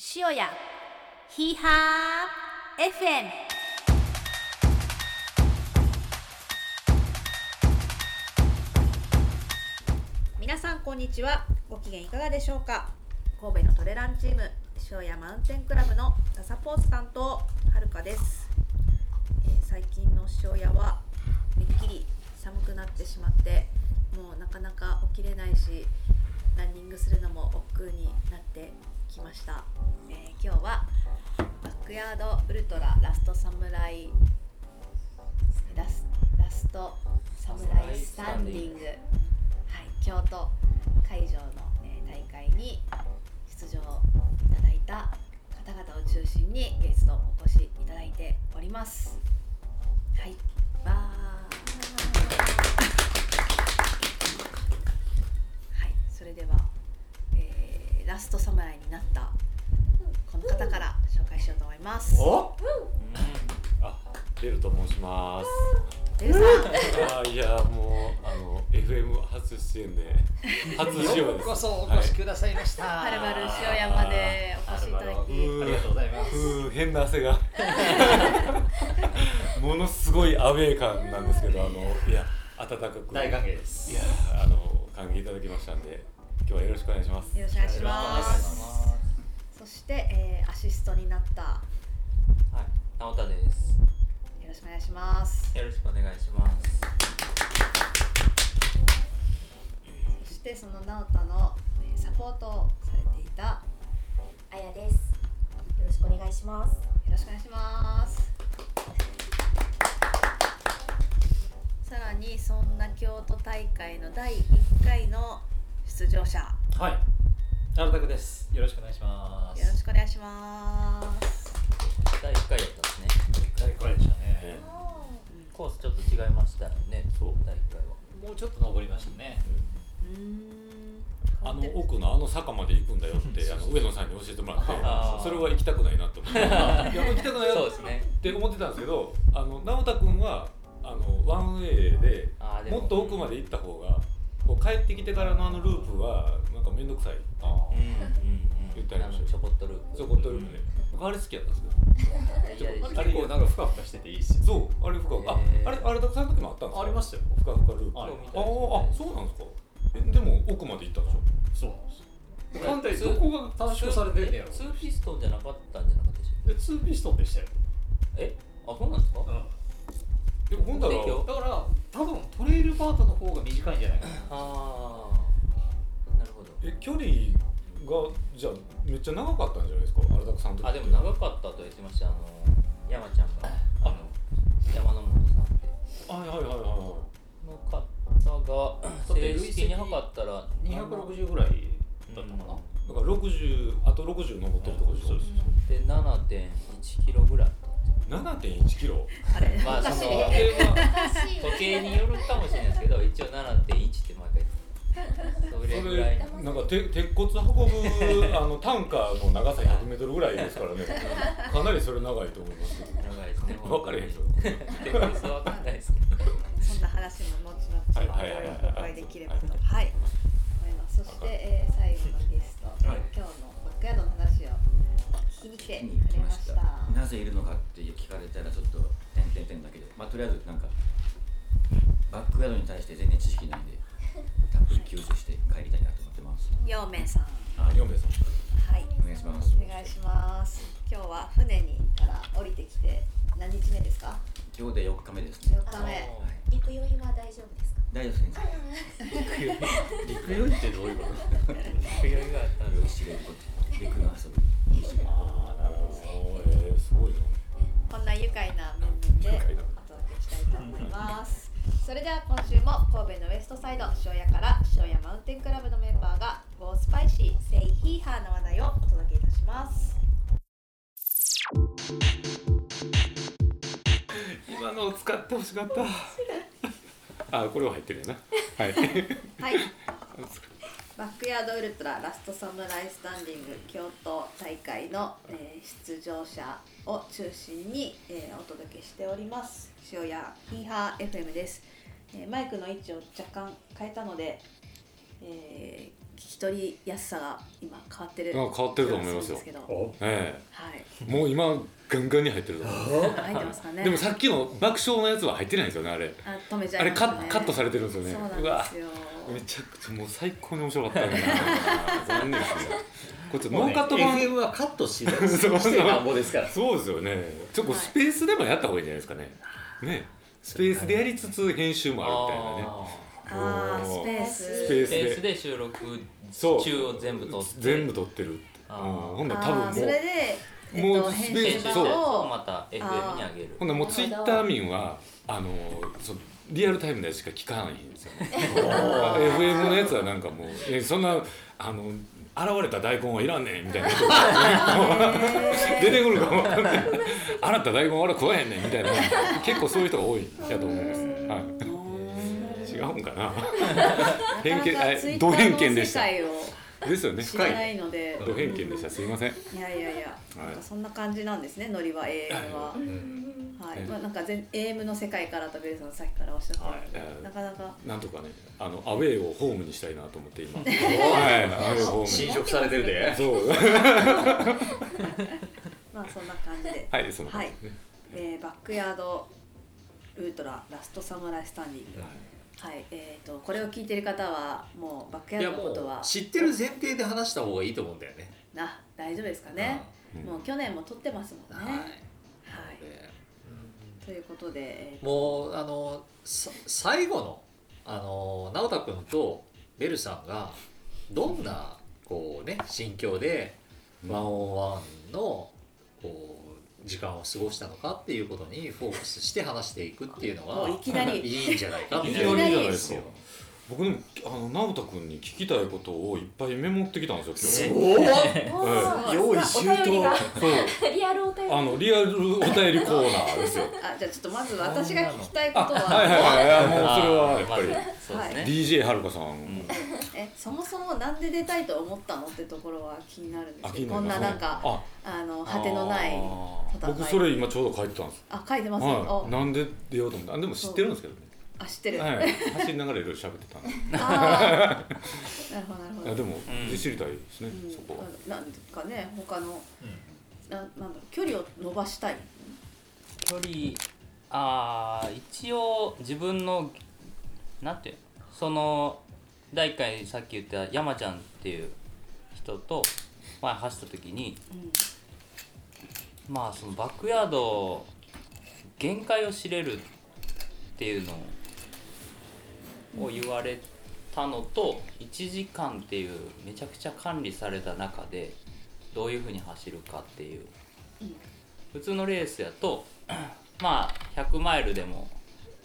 塩屋ヒーハー FM 皆さんこんにちは。ご機嫌いかがでしょうか？神戸のトレランチーム塩屋マウンテンクラブのサポーツ担当はるかです、えー最近の塩屋はめっきり寒くなってしまってもうなかなか起きれないしランニングするのも億劫になってきました、えー今日はバックヤードウルトララストサムライラスラストサムライスタンディング、はい、京都会場の、えー大会に出場いただいた方々を中心にゲストお越しいただいております。はい、わーはい、それでは、えーラストサムライになったこの方から紹介しようと思います。お、あ、ベルと申します。レウさん、あ、いや、もう、あの、FM 初出演で。初出演です。ようこそお越しくださいました。はるばる塩山でお越しいただきありがとうございます。変な汗が ものすごいアウェー感なんですけどあのいや温かく大歓迎です。いやあの歓迎いただきましたんで今日はよろしくお願いしますよろしくお願いします。ますそして、えーアシストになったよはい、直田です。ろしくお願いします。よろしくお願いします。そしてその直人のえーサポートをされていたよあやです。よろしくお願いします。ろしくお願いします。さらにそんな京都大会の第1回の出場者よはい。なるたくです。よろしくお願いします。ろしくお願いします。第1回だったんですね。大会でしたえね。コースちょっと違いましたよね。そう第1回は。もうちょっと登りましたね。うーん。あの奥のあの坂まで行くんだよってあの上野さんに教えてもらってそれは行きたくないなと思って いや行きたくないなそうですね。って思ってたんですけどあの直太君はあのワンウェイであーでも。っと奥まで行った方がこう帰ってきてからのあのループはなんか面倒くさい。あうんうんうん。言ってありましたちょこっとループ。ちょこっとループね僕あれ好きやったんですけど いやいや。あれ結構なんかふかふかしてていいっすよ。そうあれ深くあへー。あれあれたくさんの時もあったんですか？ありましたよ。ふかふかループ。あはいああそうなんですか？えでも奥まで行ったんでしょ？そうなんです。簡単にどこが短縮されてんねやろ？ツーピストンじゃなかったんじゃなかったでしょでツーピストンでしたよ。え？あ、そうなんですか？うん。でもほんだら目的をだから多分トレイルパートの方が短いんじゃないかな。ああ。なるほど。え距離がじゃあめっちゃ長かったんじゃないですか？あれたくさんの時あ、でも長かったと言ってました。あの、山ちゃんが、あの、山の本さんって。はいはいはいはいはの方が 正式に測ったら260ぐらいだったかな。いだから60あと60登ってるとこでしょですで7.1キロぐらい7.1キロ。あれ、まあその私時計によるかもしれないですけど一応7.1って毎回そそれぐらい。れなんかて鉄骨運ぶあのタンカーの長さ 100m ぐらいですからね。かなりそれ長いと思います長いですね分かれへんけど鉄骨は分かんないです。けどそんな話も後々はいはいはい。はい。お伺い。できればと、はい、思い。ます。そして、えー、最後のゲスト、えーはい。今日のバックヤードの聞きに来てくれまし。ました。たなぜいるのかって聞かれたらちょっと点々点だけでまあとりあえずなんかバックヤードに対して全然知識ないんでたっぷり吸収して帰りたいなと思ってます。陽明さん、あ4名さん。はい、お願いします。お願いします。今日は船にから降りてきて何日目ですか？今日で4日目ですね。4日目。はい。陸酔いは大丈夫ですか？大丈夫です。ね陸酔いってどういうこと？冬があったら。よしげること。陸の遊びよしげるああなるほどえー、すごいなこんな愉快な面々でお届けしたいと思います。それでは今週も神戸のウエストサイド塩屋から塩屋マウンテンクラブのメンバーがゴースパイシーセイヒーハーの話題をお届けいたします。今のを使ってほしかったあこれは入ってるよなはいはい。バックヤードウルトララストサムライスタンディング京都大会の、えー出場者を中心に、えーお届けしております。塩屋ヒーハー FM です、えーマイクの位置を若干変えたので、えー聞き取りやすさが今変わってるあ変わってると思いますよ。そうですけど。お。えはい。えもう今ガンガンに入ってると思う。入ってますかね。でもさっきの爆笑のやつは入ってないんですよねあれ。あ止めちゃあれカカットされてるんですよね。そうなんわですよ。めちゃくちゃもう最高に面白かったね 残念ですねこっとノもうねーカット版。FM はカットしなんぼですから。そうですよね。ちょっとスペースでもやった方がいいんじゃないですかね。ね。スペースでやりつつ編集もあるみたいなね。あー。スペース。スペーススペースでで収録そう中を全部撮って。全部撮ってるうんあー。ほんなら多あ分もうーそれで、えっと、もう編編集した集版やつををまた FM に上げる。ほんならもうツイッター民はあのそうリアルタイムでしか聞かないんですよね。FM のやつはなんかもうえそんなあの現れた大根はいらんねんみたいな。出てくるかもわかんない。洗った大根俺は食わへんねんみたいな。結構そういう人が多いやと思います、はい、違うんかな。偏見あツイッタド偏見でした。ですよね。知らないので。ド偏見でした。すいません。いやいやいや、なんかそんな感じなんですねノリは。AM は、はい、まあ、なんか全 AM の世界からとベルさんさっきからおっしゃってなかなか。なんとかねあのアウェーをホームにしたいなと思って今。はい。アウェーホームに。侵食されてるで。そう。まあそんな感じで、はいその感じで。すね、えーバックヤードウルトララストサムライスタンディング、はいえー、とこれを聞いてる方はもうバックヤードのことは。う知ってる前提で話した方がいいと思うんだよね。な大丈夫ですかね、うんもう去年も撮ってますもんね。はい。はい。でということで、えーもうあのさ最後のあの直太君とベルさんがどんなこうね心境でワンオンワンのこう時間を過ごしたのかっていうことにフォーカスして話していくっていうのもはういきなり いいんじゃないかっていきいうなりですか僕でもあの直太君に聞きたいことをいっぱいメモってきたんですよ今日。おは用意周到。リアルお便り。あのリアルお便りコーナーですよ。あじゃあちょっとまず私が聞きたいことは。はいはいはいもうそれはやっぱり。まずそうですね、DJ はるかさん、えそもそもなんで出たいと思ったのってところは気になるんですあけどこんななんかああの果てのないあ戦い。僕それ今ちょうど書いてたんです。あ書いてます、はい、あなんで出ようと思ってあでも知ってるんですけどねあ知ってる、はい。走りながらいろいろ喋ってたんで なるほどなるほど。いやでも、ん。知りたいですね、うん。そこは。なんかね他の、ななんだろう距離を伸ばしたい？距離あー一応自分のなんていうのその第1回さっき言った山ちゃんっていう人と前走った時にまあそのバックヤード限界を知れるっていうのを言われたのと1時間っていうめちゃくちゃ管理された中でどういうふうに走るかっていう。普通のレースやと まあ100マイルでも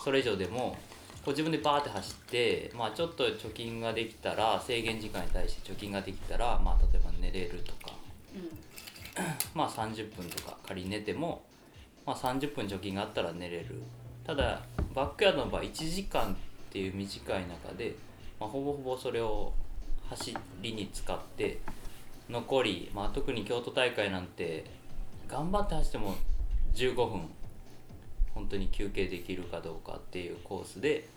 それ以上でもこう自分でバーって走って、まあ、ちょっと貯金ができたら制限時間に対して貯金ができたら、まあ、例えば寝れるとか、まあ、30分とか仮に寝ても、まあ、30分貯金があったら寝れる。ただバックヤードの場合1時間っていう短い中で、まあ、ほぼほぼそれを走りに使って残り、まあ、特に京都大会なんて頑張って走っても15分本当に休憩できるかどうかっていうコースで、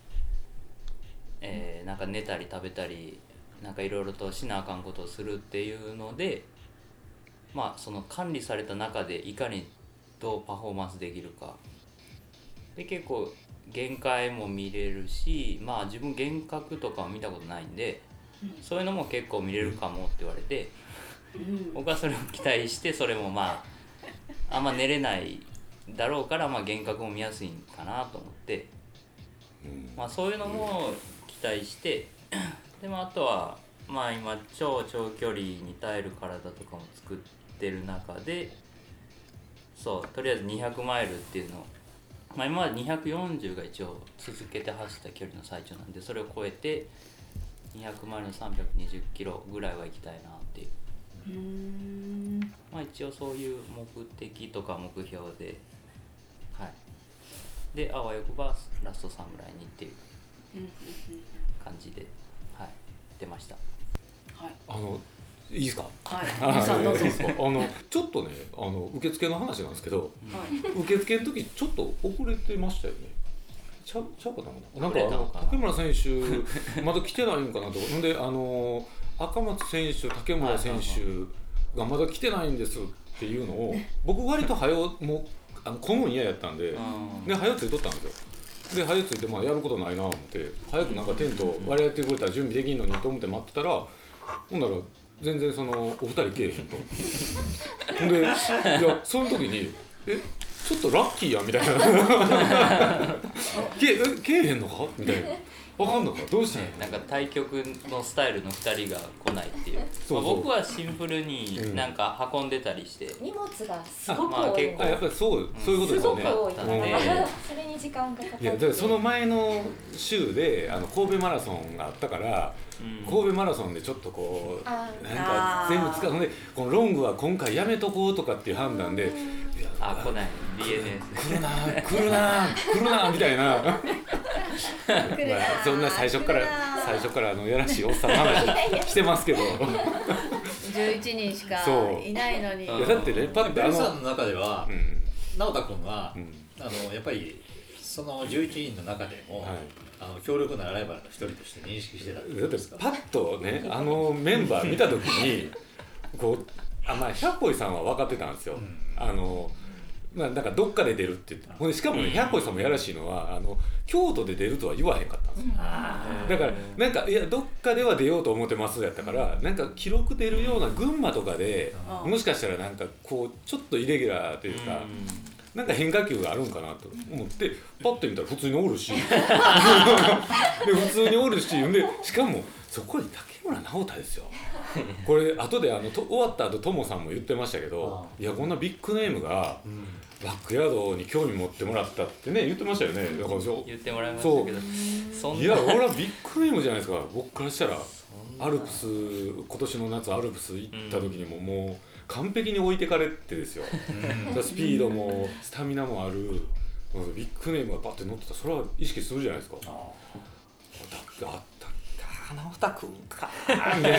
えーなんか寝たり食べたりなんかいろいろとしなあかんことをするっていうのでまあその管理された中でいかにどうパフォーマンスできるか。で結構限界も見れるしまあ自分幻覚とかは見たことないんでそういうのも結構見れるかもって言われて僕はそれを期待してそれもまああんま寝れないだろうからまあ幻覚も見やすいんかなと思って、まあ、そういうのも期待してでもあとはまあ今超長距離に耐える体とかも作ってる中でそうとりあえず200マイルっていうのをまあ、今まで240が一応続けて走った距離の最長なんでそれを超えて200マイルの320キロぐらいは行きたいなっていう。うまあ一応そういう目的とか目標ではい。であわよくばラストサムライにっていう感じではい。出ました。はい。あのいいですか？はい。あのちょっとねあの受付の話なんですけどはい。受付の時ちょっと遅れてましたよね。ちゃうちゃうかな？なんかあの遅れたのかな？竹村選手まだ来てないんかなと。ほんであの赤松選手竹村選手がまだ来てないんですっていうのを僕割と早うもうあの混むん嫌やったんでうんで早うついとったんですよ。で早うついてまあやることないなと思って早くなんかテント割りやってくれたら準備できんのにと思って待ってたらほんなら全然そのお二人来えへんと。ほんでいやその時にえちょっとラッキーやんみたいな。けえけえへんのか？みたいなわかんのかどうしたんやなんか対局のスタイルの2人が来ないっていう。そうそう。まあ僕はシンプルにうん。なんか運んでたりして、荷物がすごくまあ多い結構。あやっぱりそうそういうことですすよね。ごく多いかう。ん。らそれに時間がかかって。いやだからその前の週であの神戸マラソンがあったからうん。神戸マラソンでちょっとこうあなんか全部使う。のでこのロングは今回やめとこうとかっていう判断でいやあ来ない。BNS 来るな来るな来るなみたいなそんな最初から最初からあのやらしいおっさんの話 してますけど。い11人しかいないのに。いややだってねパッてベあのルさんの中ではうん。直太君はうん。あのやっぱりその11人の中でも、はい。あの強力なライバルの一人として認識してたんだってですか？パッとねあのメンバー見た時にこうあまあ百歩井さんは分かってたんですよ、うん。あのまあなんかどっかで出るって言ってほんでしかもね百歩井さんもやらしいのはあの京都で出るとは言わへんかったんですよ。だからなんかいやどっかでは出ようと思ってますやったからなんか記録出るような群馬とかでうん。もしかしたらなんかこうちょっとイレギュラーというかなんか変化球があるんかなと思ってパッと見たら普通におるし。で普通におるし。でしかもそこに竹村直太ですよ。これ後であのと終わった後ともさんも言ってましたけどいやこんなビッグネームがうんバックヤードに興味持ってもらったってね言ってましたよね。だからそう言ってもらいましたけどそんいなや俺はビッグネームじゃないですか。僕からしたらアルプス今年の夏アルプス行った時にももう完璧に置いてかれてですよ。スピードもスタミナもある。ビッグネームがパッて乗ってた。らそれは意識するじゃないですか。あったあった直太くんかみたいな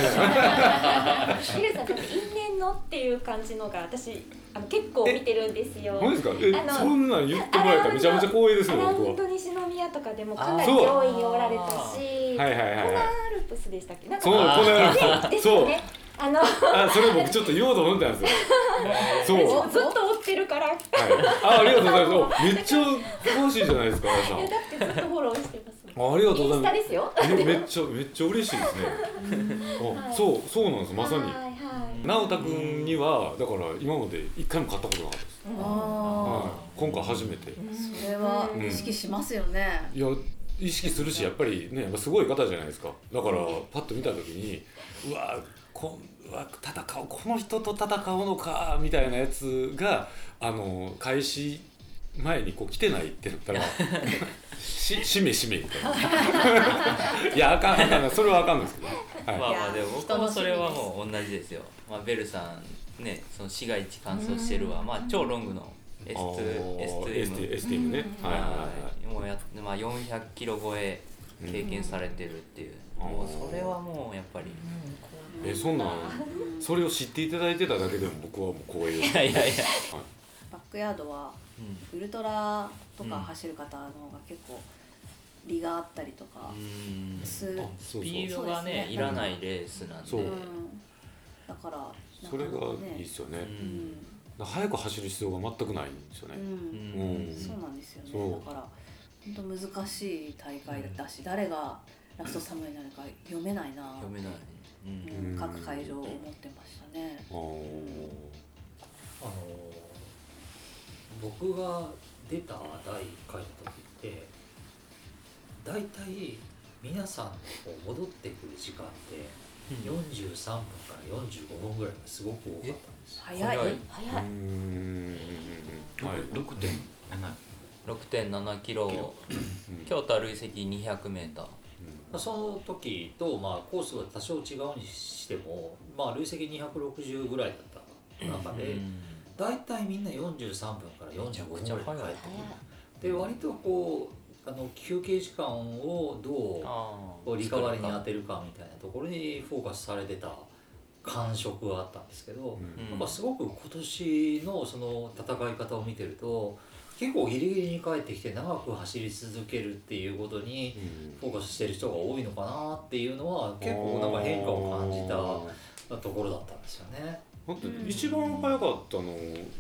ヒルさんだって因縁のっていう感じのが私あの結構見てるんですよ何ですかえあのそんなん言ってもらえた？らめちゃめちゃ光栄ですアラウよ僕はンド西宮とかでもかなり上位におられたしはいはいはいはいコナーアルプスでしたっけなんかそうこの野郎ねですそうあのあそれ僕ちょっと言おうと思ったんですよそうずっと追ってるからいはい、あありがとうございますお。めっちゃ詳しいじゃないですか、皆さん。やだってずっとフォローしてますあありがとうございまタですよ。めっちゃめっちゃ嬉しいですね。あ、そうそうなんです。まさに。はいはい直太くんにはだから今まで一回も買ったことなかったです。あはい、今回初めて。ーそれは意識しますよね。いや意識するしやっぱりねやっぱすごい方じゃないですか。だからパッと見た時にうわこうわ戦うこの人と戦うのかみたいなやつがあの開始前にこう来てないってなったら ししめしめみたいな。いやあかんあかん。なそれはあかんですけどね、はい。まあまあでも僕もそれはもう同じですよ、まあ、ベルさんねその市街地乾燥してるわ。まあ超ロングの S2 あー S2M STM ね、はいはいはい。はいもうやっまあ400キロ超え経験されてるっていう、うん。もうそれはもうやっぱり、えそんなんそれを知っていただいてただけでも僕はもう光栄です。いやいやいや、バックヤードはウルトラとか走る方の方が結構利があったりとかスピードがねいらないレースなんで。だからそれがいいですよね。早く走る必要が全くないんですよね。う、うん。んそうなんですよね。そう。だから本当難しい大会だし、誰がラストサムになるか読めないな、読めない、うん。各会場思ってましたね。あの僕が出た第1回の時って大体皆さんのこう戻ってくる時間って43分から45分ぐらいがすごく多かったんですよ。早い。早い。う早い。ーん。はい六点6.7キロ。京都は累積200メーター。その時と、まあ、コースが多少違うにしても、まあ、累積260ぐらいだった中で、大体みんな43分から45分ぐらいで帰ってくる。で割とこうあの休憩時間をどうあこうリカバリーに当てるかみたいなところにフォーカスされてた感触があったんですけど、うん。やっぱすごく今年のその戦い方を見てると結構ギリギリに帰ってきて長く走り続けるっていうことにフォーカスしてる人が多いのかなっていうのは結構なんか変化を感じたところだったんですよね。だって一番早かったの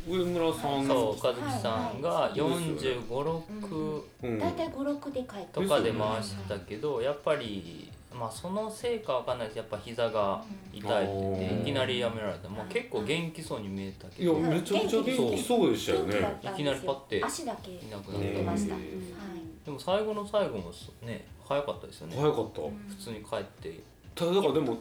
上村さん。そう和樹さんがはい4 5 6うん。大体五六で帰ってとかで回したけどやっぱりまあそのせいかわかんないです。やっぱ膝が痛いって言っていきなりやめられて、まあ、結構元気そうに見えたけいやどめちゃくちゃ元気そうでしたよね。いきなりパッて。足だけいなくなって。てました。でも最後の最後もね早かったですよね。早かった。普通に帰ってただだからでも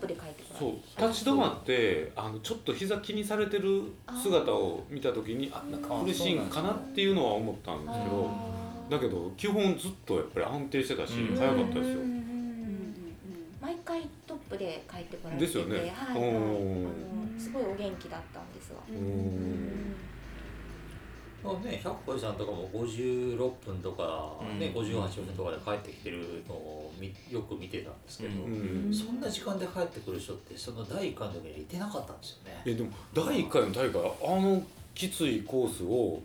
そう立ち止まってあのちょっと膝気にされてる姿を見た時にあなんか苦しいんかなっていうのは思ったんですけどだ。けど基本ずっとやっぱり安定してたしうん。早かったですよ。うんうんうんうん毎回トップで帰ってこられててですよね。はいはい、すごいお元気だったんですわ。うんまあね、百歩さんとかも56分とか、ねうん58分とかで帰ってきてるのをみよく見てたんですけど、うんそんな時間で帰ってくる人ってその第1回の時にはいてなかったんですよね。えでも第1回の大会あのきついコースを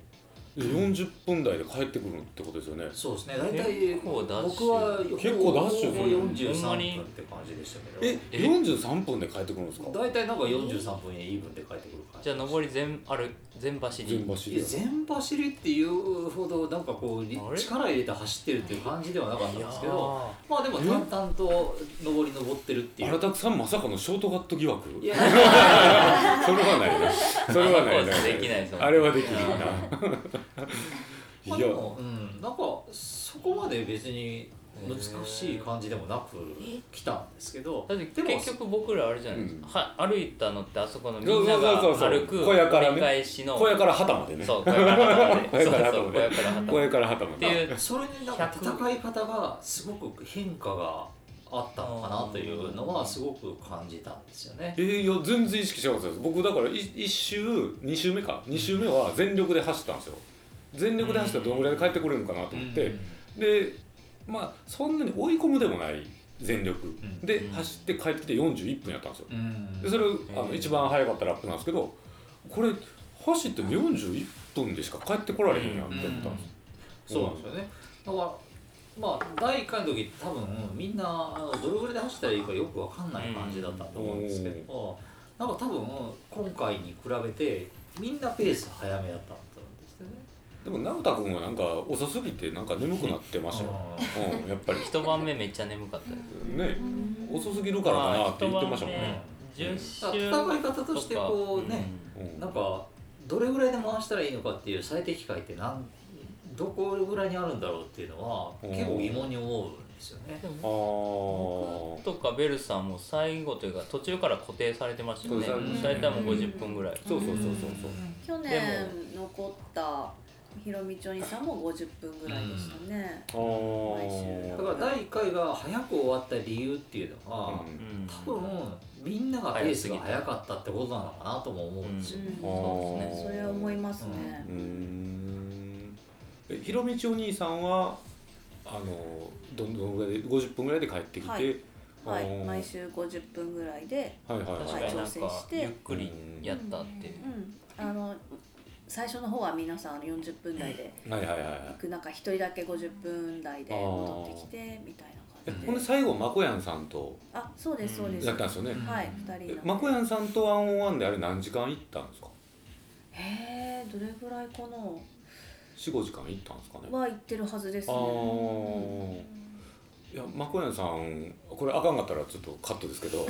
40分台で帰ってくるってことですよね。そうですね、大体結構ダッシュ僕は結構ダッシュほぼほんま43に分って感じでしたけど、ええ43分で帰ってくるんですか？大体なんか43分にイーブンで帰ってくる感じ。じゃあ上り全ある全走り。全走り全走りっていうほどなんかこう力入れて走ってるっていう感じではなかったんですけどあまあでも淡々と上り登ってるっていう。荒拓さんまさかのショートカット疑惑？いや。それはないな。それはないできないあれはできるなまあいやでも、うん、なんかそこまで別に難しい感じでもなく来たんですけどだってでも結局僕らあれじゃないですか、は歩いたのってあそこのみんなが歩く小屋からね。折り返しの。小屋から旗までね。そう 小屋から旗まで。小屋からそうそう小屋から旗まで。っていうそれになんか戦い方がすごく変化があったのかなというのはすごく感じたんですよね。え。ー、いや全然意識しなかったです。僕だからい一周2周目か。2周目は全力で走ったんですよ全力で走ったらどのぐらいで帰ってくれるのかなと思って、でまあそんなに追い込むでもない全力、ん。でうん。走って帰ってきて41分やったんですよ。うん。でそれあの一番早かったラップなんですけどこれ走っても41分でしか帰ってこられへんやんって思ったんです、そうなんですよね。だからまあ第1回の時多分みんなどれぐらいで走ったらいいかよくわかんない感じだったと思うんですけど、なんか多分今回に比べてみんなペース早めだった。でも直太君はなんか遅すぎてなんか眠くなってましたよ、うん、やっぱり。一晩目めっちゃ眠かったですね。遅すぎるからかなって言ってましたもんね、まあ一晩目10周だから戦い方としてこうね、うん。なんかどれぐらいで回したらいいのかっていう最適解ってなんどこぐらいにあるんだろうっていうのは結構疑問に思うんですよね。であも僕とかベルさんも最後というか途中から固定されてましたよね。大体もう50分ぐらい。そうそうそうそう去年残ったひろみちお兄さんも50分ぐらいでしたね、そう毎週。だから第1回が早く終わった理由っていうのは、うん。うん多分みんながペースが速かったってことなのかなとも思うんですよ。うん。そうですね。それは思いますね。うーん。えひろみちお兄さんはあのどんどんぐらいで50分ぐらいで帰ってきて、はい。はい。毎週50分ぐらいではいはい確はいかになんか調整してゆっくりやったっていう。うん。あの最初の方は皆さん40分台ではいはいはいはい。行く中一人だけ50分台で戻ってきてみたいえな感じで。ほんで最後まこやんさんと。あそうですそうです、やったんですよね、はい二人の。えまこやんさんとワンオンワンであれ何時間行ったんですか？へえどれぐらいかな？45時間行ったんですかね。は行ってるはずですあねーいやまこやんさんこれあかんかったらちょっとカットですけど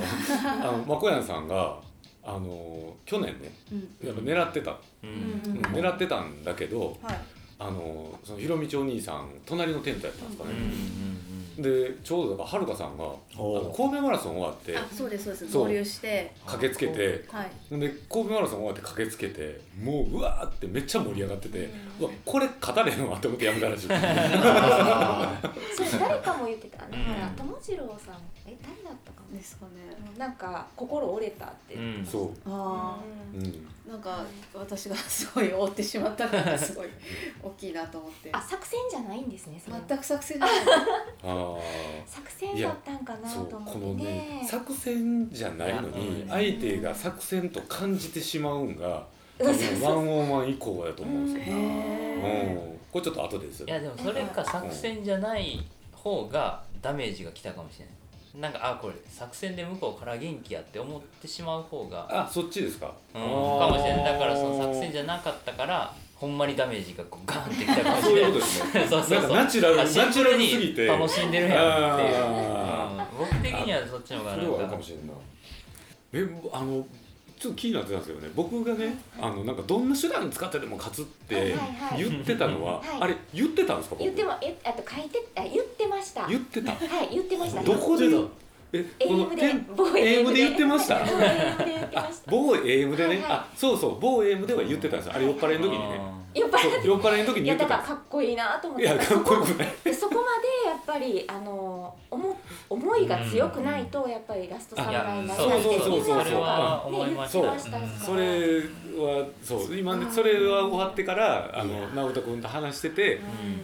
あのまこやんさんがあの去年ねうん。やっぱ狙ってた、ううんうん。ん狙ってたんだけどはい。あのそのひろみちお兄さん隣のテントやったんですかね、んでちょうどだからはるかさんがあの神戸マラソン終わってあそうですそうです。合流して。駆けつけて。はい。で神戸マラソン終わって駆けつけてもううわーってめっちゃ盛り上がってて、うわこれ勝たれへんわって思ってやめたらしい。そう誰かも言ってた。ね、うん。友次郎さんえ誰だったかですかね。ななんか心折れたって、うん。そあう、うん。うん、あなんか私がすごい追ってしまったのがすごい大きいなと思って。あ作戦じゃないんですね全く作戦じゃない。あ作戦だったんかなと思っこのてねね作戦じゃないのにうん。相手が作戦と感じてしまうんがワンオンワン以降やと思うんですよ、へうん。え、これちょっと後でですよ。いやでもそれか。作戦じゃない方がダメージが来たかもしれないなんかあこれ作戦で向こうから元気やって思ってしまう方が、あそっちですか、うん、かもしれないだからその作戦じゃなかったからほんまにダメージがこうガーンってきたかもそうしれないいうことですね。そうそう。そうなんかナチュラルナチュラルすぎてに楽しんでるやんっていう、あうん。僕的にはそっちの方がそれはあるなんかかもしれんな。えあのちょっと気になってたんですけどね。僕がねあのなんかどんな手段使ってでも勝つって言ってたのは、はい。あれ言ってたんですか僕？言ってもえあと書いてあ言ってました。言ってた。はい言ってました。どこでえこの AM でテン某 AM で言ってました？AM で言ってあました。某 AM でね、はいはい。あそうそう某 AM では言ってたんですよ。あれ酔っ払いの時にね。酔っ払そう酔っ払いの時にいやだから言ってた。んですかっこいいなと思って。いやかっこよくないでそこまでやっぱりあの思思いが強くないとやっぱりラストサムライにならないってそうそうそうそう。それは思いました。ね言ってましたそれはそう。今ねそれは終わってからあの直人君と話してて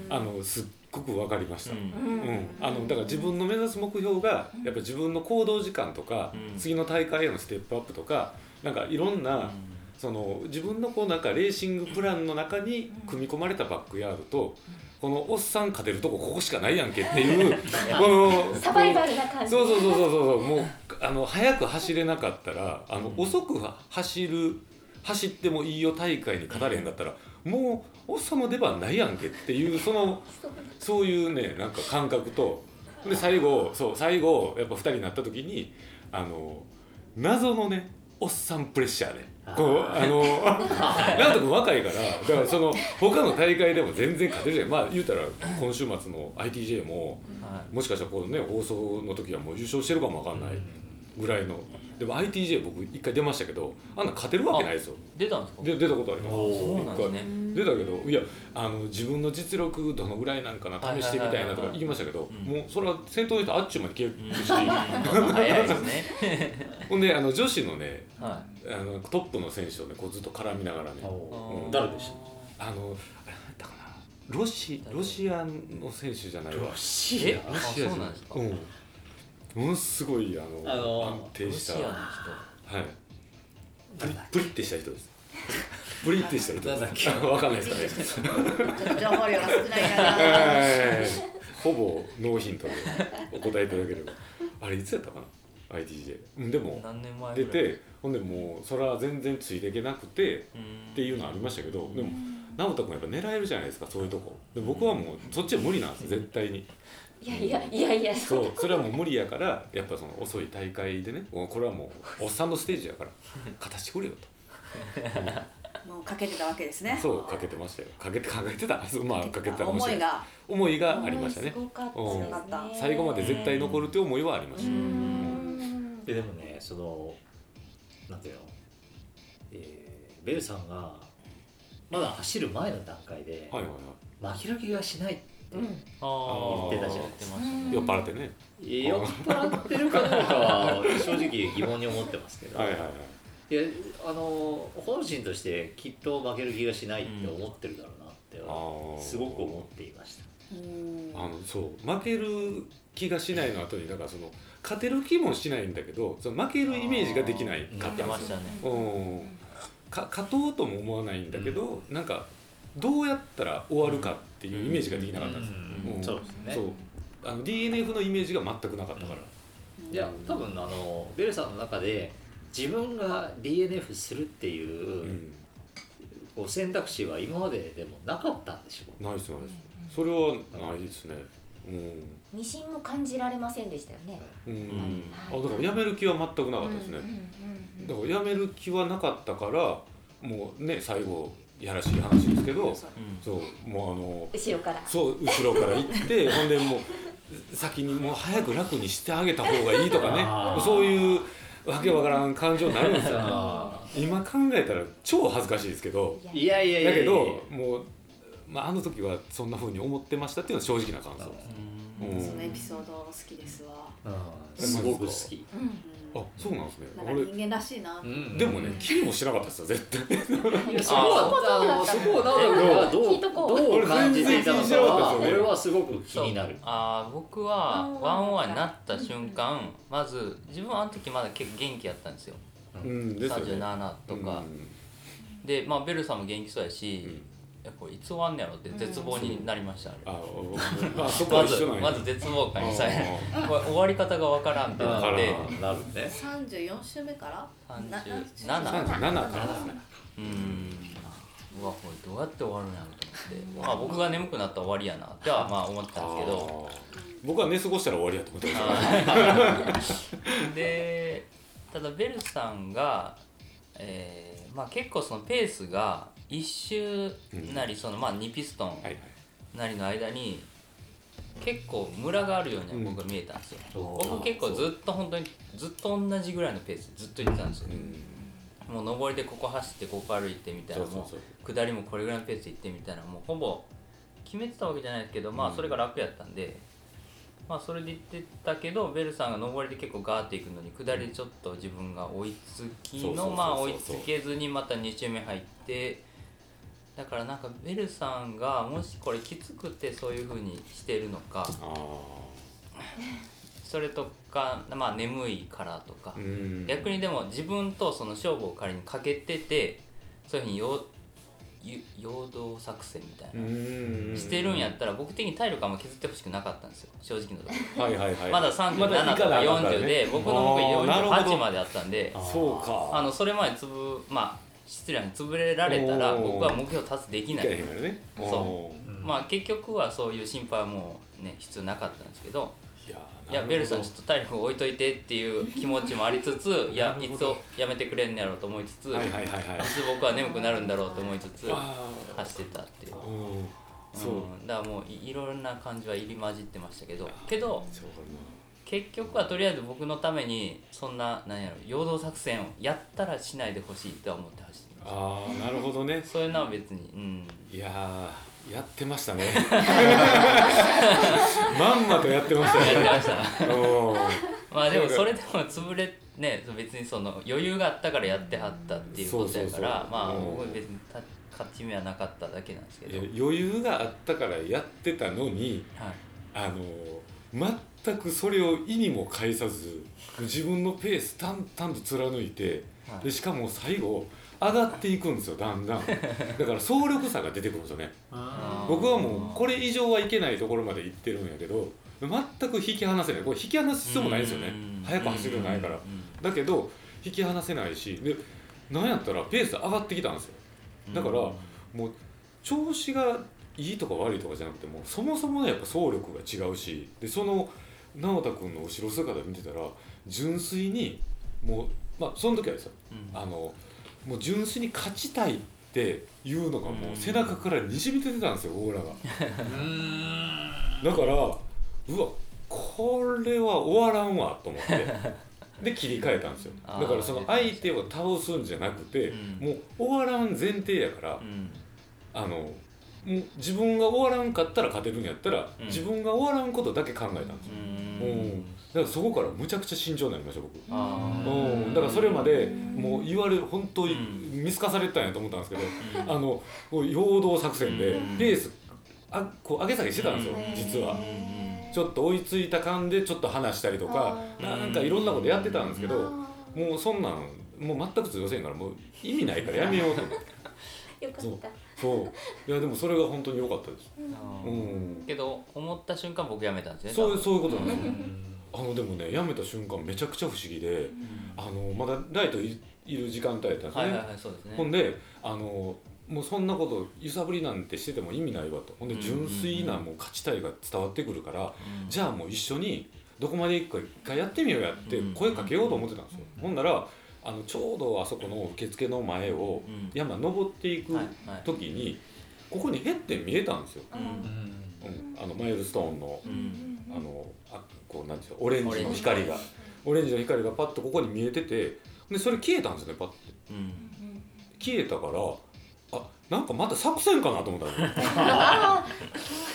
あのすっごく分かりました、うん。うん、あのだから自分の目指す目標がやっぱ自分の行動時間とか、うん。次の大会へのステップアップとかなんかいろんな、その自分のこうなんかレーシングプランの中に組み込まれたバックヤードと、このおっさん勝てるとこここしかないやんけっていう このサバイバルな感じ。そうそうそうそうそう。もうあの速く走れなかったらあの、うん。遅く走る走ってもいいよ大会に勝たれへんだったらもうおっさんの出番ないやんけっていう そのそういうねなんか感覚とで最後そう最後やっぱ2人になった時にあの謎のねおっさんプレッシャーねこうあの なんとか若いからだからその他の大会でも全然勝てるじゃん。まあ言うたら今週末の ITJ もはもしかしたらこのね放送の時はもう優勝してるかもわかんないぐらいの。でも ITJ 僕一回出ましたけどあんな勝てるわけないですよ。い出たんですか？で出たことあります。そうなんですね。出たけどいやあの自分の実力どのぐらいなんかな試してみたいなとか言いましたけど、うん。もうそれは先頭の人あっちゅうまで消えるし、早いですね。ほんであの女子のねはあのトップの選手とねこうずっと絡みながらね。おうん。誰でした？あのロシロシアの選手じゃないわ。シえロシア？あそうなんですか。うんものすごいあのあの安定したはい。プリプリってした人です。プリってした人なんだ かんないです。かね情報量が少ないな。はい。ほぼノーヒントでお答えいただければ。あれいつやったかな？ITJ うんで。人も何年前出ぐらい？てほんでもうそれは全然ついていけなくてうんっていうのありましたけどでも直人君やっぱ狙えるじゃないですかそういうとこ。で僕はもうそっちは無理なんです絶対にいやいやいやいやそうそれはもう無理やからやっぱその遅い大会でねもうこれはもうおっさんのステージやから勝たしてくれよ もうかけてたわけですね。とそうかけてましたよ。かけて考えてた。そうまあかけてた。思いが。思いがありましたね。すごかったうん。最後まで絶対残るという思いはありました。うん。ででもねそのなんていうの、えーベルさんがまだ走る前の段階で、はいはいは負ける気がしないってうん。あー。言ってたじゃん言ってましたね。い酔っ払ってね。酔っ払ってるかどうかは正直疑問に思ってますけど、はいはいはい。いやあの本心としてきっと負ける気がしないって思ってるだろうなってあー。すごく思っていました。うん。あのそう。負ける気がしないの後にだからその勝てる気もしないんだけどその負けるイメージができないか言っってましたねうん。か勝とうとも思わないんだけど、なんかどうやったら終わるかっていうイメージができなかったんですよ、うんそうですねそうあの DNF のイメージが全くなかったから、いや多分あのベルさんの中で自分が DNF するっていう,、うんこう選択肢は今まででもなかったんでしょうナイスナイスそれはないですね二心も感じられませんでしたよねうん、あだからやめる気は全くなかったですね、うんうんうんだからやめる気はなかったからもうね最後やらしい話ですけどう。んそうもうあの後ろから。そう後ろから行って ほんでもう先にもう早く楽にしてあげた方がいいとかね。そういうわけわからん感情になるんですよ。あ今考えたら超恥ずかしいですけどーいやいやいやいや。だけどもう、まあ、あの時はそんな風に思ってましたっていうのは正直な感想うん。うん。そのエピソード好きですわ。うん。すごく好き。うんうんあそうなんですね。なんか俺人間らしいな。うん。でもね気にもしなかったですよ絶対。そこはそこを直人君がど聞いとこう。うどう感じていたのかは。俺は。すごく気になる。あー僕はワンオンワンになった瞬間まず自分はあの時まだ結構元気やったんですよ。うんですよね。37とか、でまあベルさんも元気そうやし、うん。いやこれいつ終わんねやろって絶望になりました、あおあ そこはまず一緒なんや。まず絶望感にさえ。あこれ終わり方がわからんってなわからってん。なるね三十四週目から？37な37からうーん。うわこれどうやって終わるんやろと思って。まあ僕が眠くなったら終わりやな。ってはまあ思ってたんですけど。僕は寝過ごしたら終わりやと思ってました。でただベルさんが、えーまあ、結構そのペースが1周なりその、まあ、2ピストンなりの間に結構ムラがあるようには僕は見えたんですよ、僕結構ずっと本当にずっと同じぐらいのペースずっと行ってたんですよ。う、ん。もう上りでここ走ってここ歩いてみたいなもそう下りもこれぐらいのペースで行ってみたいなもうほぼ決めてたわけじゃないですけどまあうんそれが楽やったんで、まあそれで行ってたけどベルさんが上りで結構ガーっていくのに下りでちょっと自分が追いつきのまあ追いつけずにまた2周目入ってだからなんかベルさんがもしこれきつくてそういう風にしてるのかあそれとかまあ眠いからとか逆にでも自分とその勝負を仮にかけててそういうふうに陽ゆ陽動作戦みたいな、うん。してるんやったら僕的に体力あんま削ってほしくなかったんですよ正直なところ。はいはいはい。まだ37まだとかいかなあかんから40ね。で僕の目あーなるほど48まであったんでそうか。あのそれまでつぶまあ失礼に潰れられたら僕は目標達成できない。ね。そう。まあ結局はそういう心配はもうね必要なかったんですけどいやいやベルさんちょっと体力置いといてっていう気持ちもありつつ いやいつをやめてくれんねやろうと思いつつ、はいはいはいはい。いつ僕は眠くなるんだろうと思いつつあ走ってたっていう。あうん。そう。うん、だからもういいろんな感じは入り混じってましたけどけど結局はとりあえず僕のためにそんな何やろ陽動作戦をやったらしないでほしいとは思ってああなるほどね。たそういうのは別にうん。いやーやってましたね。まんまとやってましたやってねました。まあでもそれでも潰れね別にその余裕があったからやってはったっていうことやからまあうん僕は別にた勝ち目はなかっただけなんですけいど、余裕があったからやってたのにあの全くそれを意にも介さず自分のペース淡々と貫いてはい。でしかも最後上がっていくんですよだんだん。だから総力差が出てくるんですよね。僕はもうこれ以上はいけないところまで行ってるんやけど全く引き離せない。これ引き離す必要もないんですよね。うん。速く走るのないから。うん。だけど引き離せないしでなんやったらペース上がってきたんですよ。だからもう調子がいいとか悪いとかじゃなくてもそもそもねやっぱ走力が違うしでその直太君の後ろ姿見てたら純粋にもうまあその時はですよ。うん。あのもう純粋に勝ちたいっていうのがもう背中からにじみ出てたんですよオーラが。だからうわこれは終わらんわと思って。で切り替えたんですよ。だからその相手を倒すんじゃなくて、うん。もう終わらん前提やから、うん。あのもう自分が終わらんかったら勝てるんやったら、うん。自分が終わらんことだけ考えたんですよ、うんだからそこからむちゃくちゃ慎重になりました僕。うん、だからそれまでもう言われる本当にうん見透かされてたんやと思ったんですけど、うん。あのこう陽動作戦でうん。ペースあこう上げ下げしてたんですよ、うん。実は。う。んちょっと追いついた感でちょっと話したりとかなんかいろんなことやってたんですけどあもうそんなんもう全く通用せんからもう意味ないからやめようと思って。ー よかった。そう。いやでもそれが本当に良かったです。うん。けど思った瞬間僕やめたんですねそういう多そういうことなんですよ。うんあのでもねやめた瞬間めちゃくちゃ不思議であのまだライトいいる時間帯やったんですよね、分はいはいはいそうですね。ほんであのもうそんなこと揺さぶりなんてしてても意味ないわと。ほんでうん純粋なもう勝ちたいが伝わってくるから、うん。じゃあもう一緒にどこまで行くか一回やってみようやってうん。声かけようと思ってたんですよ、ほんならあのちょうどあそこの受付の前をうん山登っていく時にここにヘッテン見えたんですよ、ううん。あのマイルストーンのうん。あのあこうなんていうのオレンジの光が。オレンジの光がパッとここに見えててでそれ消えたんですよねパッてうん。消えたからあなんかまた作戦かなと思ったんで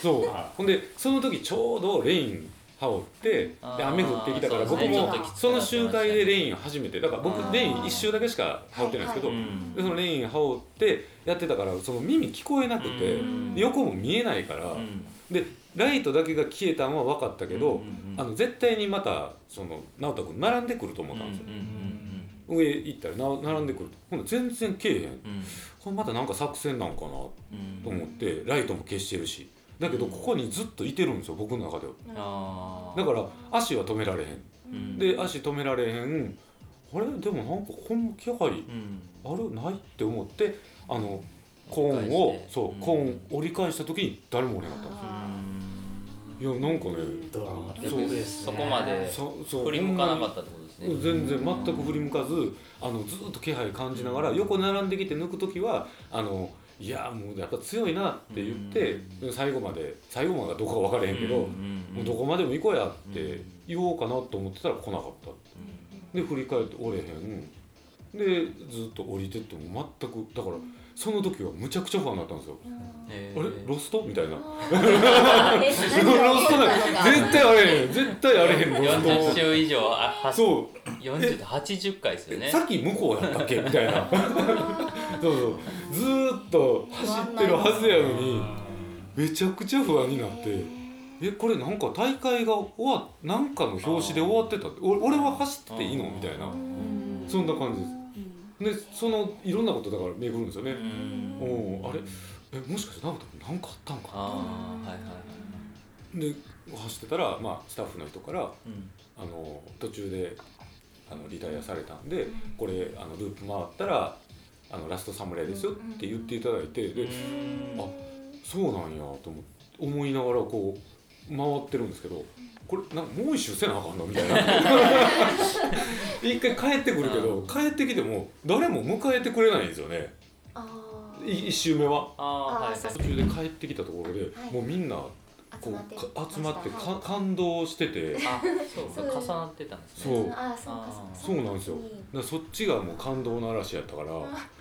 すよそう。ほんでその時ちょうどレイン羽織ってで雨降ってきたから僕もその周回でレイン初めてだからあ僕ーレイン一周だけしか羽織ってないんですけど、そのレイン羽織ってやってたからその耳聞こえなくて、横も見えないから、うん。でライトだけが消えたのは分かったけど、あの絶対にまたその直人君並んでくると思ったんですよ、上行ったらな並んでくるほん全然けえへん。うん。これまたなんか作戦なんかなとうん思ってライトも消してるし。だけどここにずっといてるんですよ僕の中では。だから足は止められへん。うん。で足止められへん。あれ？でもなんかこんな気配うん。ある？ない？って思ってあのコーンを折り返してそううんコーン折り返した時に誰もおれなかったんですよ。いやなんかねそう。ックですねそこまでそそう。振り向かなかったってことですね。全然全く振り向かずあのずっと気配感じながら横並んできて抜く時はあのいやもうやっぱ強いなって言って最後まで最後までかどうか分からへんけど、うんもうどこまでも行こうやって言おうかなと思ってたら来なかった。で振り返って折れへん。でずっと降りてっても全くだからその時はむちゃくちゃ不安だったんですよ、へあれ？ーロスト？みたいな。え ロストだ。絶対あれへん。絶対あれへん。ロ40ス週以上あそう。40で80回ですよね。さっき向こうやったっけ？みたいな。そうそう。ずーっと走ってるはずやのにめちゃくちゃ不安になって。えこれなんか大会が終わなんかの表紙で終わってたっ俺は走ってていいの？みたいな。そんな感じですでそのいろんなことだから巡るんですよね。うん。おあれ？えもしかして直人君なんかあったんかああはいはいはいで走ってたら、まあ、スタッフの人からうん。あの途中であのリタイアされたんでこれあのループ回ったらあのラスト侍ですよって言っていただいてであそうなんやと思思いながらこう回ってるんですけどこれなんかもう一周せなあかんのみたいな。一回帰ってくるけど帰ってきても誰も迎えてくれないんですよね。一周目は。ああは途中で帰ってきたところで、はい。もうみんなこ集まって。うか集まってかはい感動してて。あそうか重なってたんですね。そう。あそうかあーそうなんですよ。だそっちがもう感動の嵐やったから。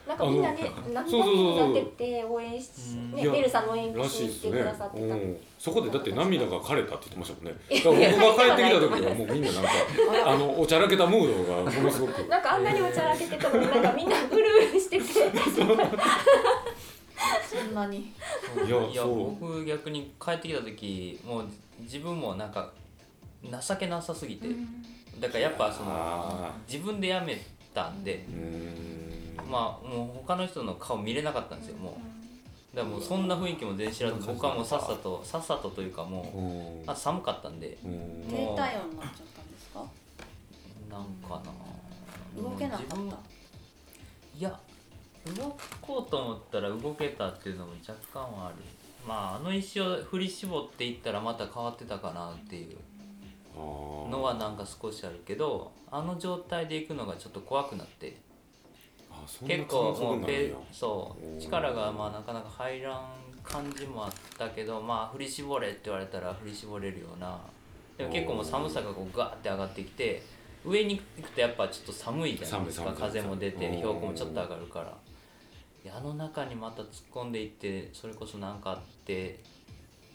なんかみんなね涙そうそうそうそう。になってて応援しうんねいやベルさんの応援らしてくしいですねださってたうん、そこでだって涙が枯れたって言ってましたもんね。だから僕が帰ってきた時はもうみんななんかあのおちゃらけたムードがものすごく。なんかあんなにおちゃらけてたのになんかみんなうるうるしてて。そんなに。いやいや僕逆に帰ってきた時もう自分もなんか情けなさすぎて。だからやっぱそのあ自分でやめたんで。まあもう他の人の顔見れなかったんですよもうだからもうそんな雰囲気も全然知らず僕はもうさっさとさっさとというかもうあ寒かったんで。うん。低体温になっちゃったんですか？なんかな動けなかった。いや動こうと思ったら動けたっていうのも若干はある。まああの石を振り絞っていったらまた変わってたかなっていうのはなんか少しあるけどあの状態で行くのがちょっと怖くなって結構もうペやそう力がまあなかなか入らん感じもあったけどまあ振り絞れって言われたら振り絞れるような。でも結構もう寒さがこうガーって上がってきて上に行くとやっぱちょっと寒いじゃないですか。風も出てうん。標高もちょっと上がるから。あの中にまた突っ込んでいってそれこそ何かあって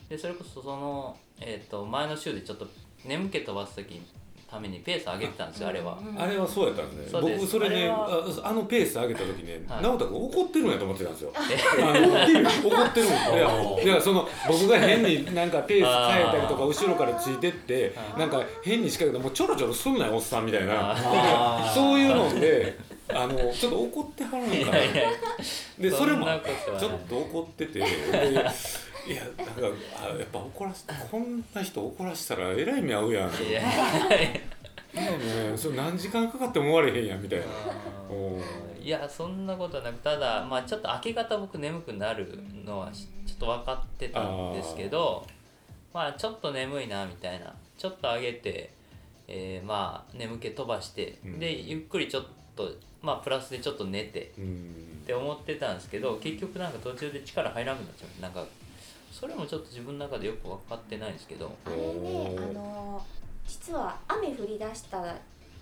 でそれこそその、えー、と前の週でちょっと眠気飛ばす時ためにペース上げてたんですよあれは。あれはそうやったんですね。そうです。僕それねあれはああのペース上げた時ねはい。直人君怒ってるんやと思ってたんですよ。あの怒ってるんですよ。いやその僕が変になんかペース変えたりとか後ろからついてってなんか変に仕掛けてもうちょろちょろすんなよおっさんみたいな。そういうので あのちょっと怒ってはるんかな。いやいやでそれもちょっと怒っててでいやなんかあやっぱ怒らせこんな人怒らせたらえらい目合うやん。いやねそれ何時間かかっても終われへんやんみたいな。いやそんなことはなくただまあちょっと明け方僕眠くなるのはしちょっと分かってたんですけどまあちょっと眠いなみたいな。ちょっと上げて、えーまあ眠気飛ばして、うん。でゆっくりちょっとまあプラスでちょっと寝てうん。って思ってたんですけど結局なんか途中で力入らなくなっちゃう。なんかそれもちょっと自分の中でよく分かってないんですけど、あれねあの実は雨降り出した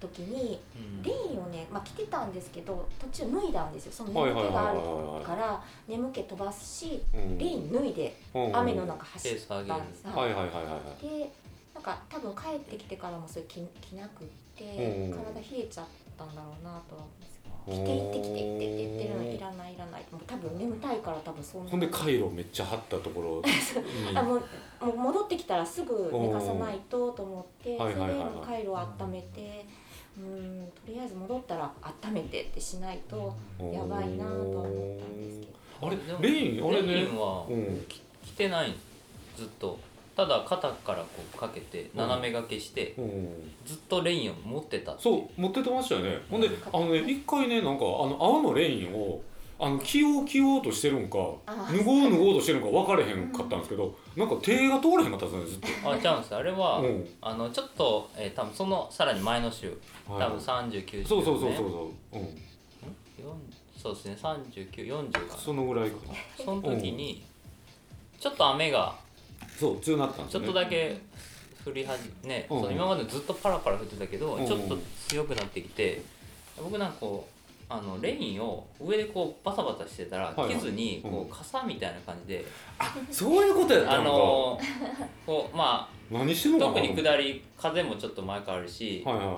時にうん。レインをね、まあ、着てたんですけど途中脱いだんですよ。そのはい眠気があるから眠気飛ばすしうん。レイン脱いでうん雨の中走ったんですはいはいはいはいはい。でなんか多分帰ってきてからもそれ着着なくってうん体冷えちゃったんだろうなとは思う。んですよ着て行ってきてってって言ってるのいらないいらないもう多分眠たいから多分そんなほんで回路めっちゃ張ったところに。あもうもう戻ってきたらすぐ寝かさないとと思ってそれではいはいはいはい。回路を温めてうんとりあえず戻ったら温めてってしないとやばいなとは思ったんですけど。あれレインあれね。レインはうん。着てないずっとただ肩からこうかけて斜め掛けしてうん。ずっとレインを持ってたっていそう持っててましたよね。ほんであのね一回ねなんかあの青のレインをあの着よう着ようとしてるんかあ。脱ごう脱ごうとしてるんか分かれへんかったんですけどなんか手が通らへんかったんですよねずっと。あちゃうんですあれは、うん。あのちょっと、えー、多分そのさらに前の週多はい。分39週、そうそうそうそうねそう、うん、四そうですね。3940かな。そのぐらいかな。その時にちょっと雨がそう強なったんですちょっとだけ降り始めね、うん。そう今までずっとパラパラ降ってたけど、うん。ちょっと強くなってきて僕なんかこうあのレインを上でこうバサバサしてたら、はずにこう傘みたいな感じで、そういうことやったあのこうまあ特に下り風もちょっと前からあるし、はいはいはい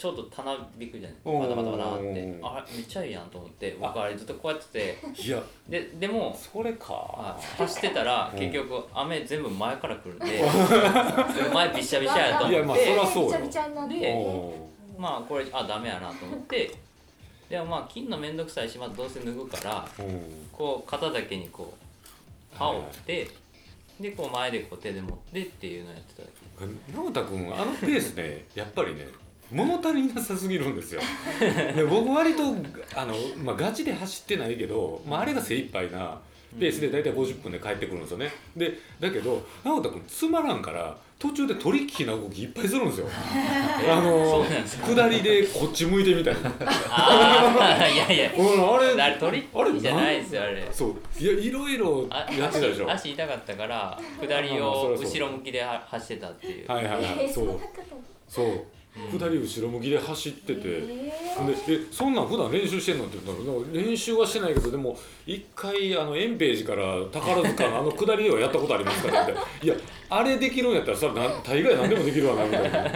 ちょっとたなびくじゃないうんバタバタバタって。うんあめっちゃいいやんと思って僕あれずっとこうやってて。いや。ででもそれか。あ走ってたらうん。結局雨全部前から来るんで 前びしゃびしゃやといやまあそ思ってらそうよ。びちゃびちゃになって。でおまあこれあダメやなと思って。でもまあ切るのめんどくさいしまあどうせ脱ぐからこう肩だけにこう羽織ってでこう前でこう手で持ってっていうのをやってただけ。直太君あのペースねやっぱりね物足りなさすぎるんですよ。で僕割とあの、まあ、ガチで走ってないけど、まあ、あれが精一杯なペースで大体50分で帰ってくるんですよね。でだけど直太君つまらんから途中でトリッキーな動きいっぱいするんですよ。あその下りでこっち向いてみたいな。いやいやうんあれあれトリッキーじゃないですよあれ。そう。いやいろいろあやってたでしょ。足足痛かったから下りあを後ろ向きでは走ってたっていう、はいはいはいえーそうそううん。下り後ろ向きで走ってて、えでえそんなん普段練習してんのって言ったら練習はしてないけどでも一回あのエンページから宝塚のあの 下りをやったことありますからっていやあれできるんやったらそれはなん大概何でもできるわなみたいな。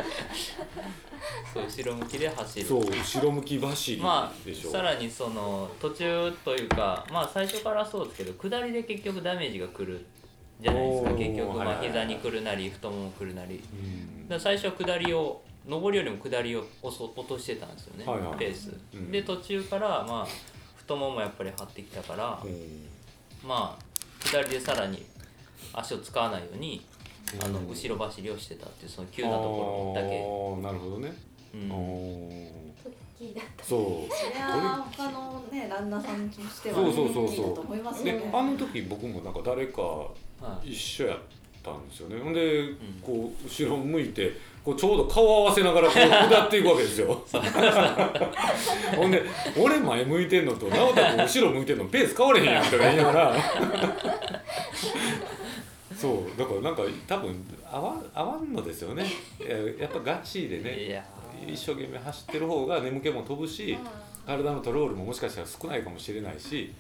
そう後ろ向きで走る。そう後ろ向き走りまでしょ、あさらにその途中というかまあ最初からそうですけど下りで結局ダメージが来るじゃないですか。結局まあはいはいはい膝に来るなり太もも来るなり。最初は下りを上りよりも下りを落としてたんですよね、はいはい。ペース、うん。で途中からまあ太ももやっぱり張ってきたから、うんまあ下りでさらに足を使わないようにあのうん。後ろ走りをしてたっていうその急なところだけ、あーなるほどね、うん。トリッキーだった。そう。それは他のね旦那さんとしてはそうそうそうそう。いいだと思いますでよね。あの時僕もなんか誰かはい。一緒やったんですよね。ほんでこう後ろ向いてこうちょうど顔合わせながらこう下っていくわけですよ。ほんで俺前向いてんのと直太君後ろ向いてんのペース変われへんやんとか言いながら。そうだからなんか多分合わ合わんのですよね。いややっぱガチでいねや一生懸命走ってる方が眠気も飛ぶし体のトロールももしかしたら少ないかもしれないし。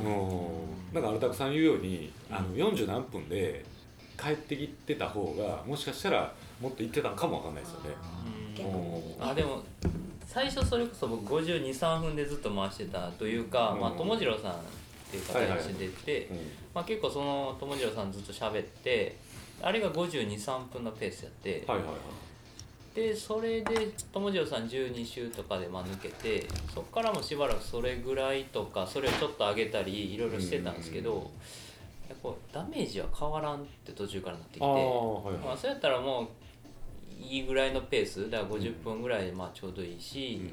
うん。なんかアルタクさん言うようにあの40何分で帰ってきてた方がもしかしたらもっと行ってたのかもわかんないですよね。あでも最初それこそ僕523分でずっと回してたというか、うん。まあ、友次郎さんっていう方が一緒に出て、うん。まあ、結構その友次郎さんずっと喋ってあれが523分のペースやって、はいはいはい。でそれで友次郎さん12周とかでまあ抜けてそこからもしばらくそれぐらいとかそれをちょっと上げたりいろいろしてたんですけど、うんやっぱダメージは変わらんって途中からなってきてああはいまあ、はそうやったらもういいぐらいのペースだから50分ぐらいでまあちょうどいいい。し、うん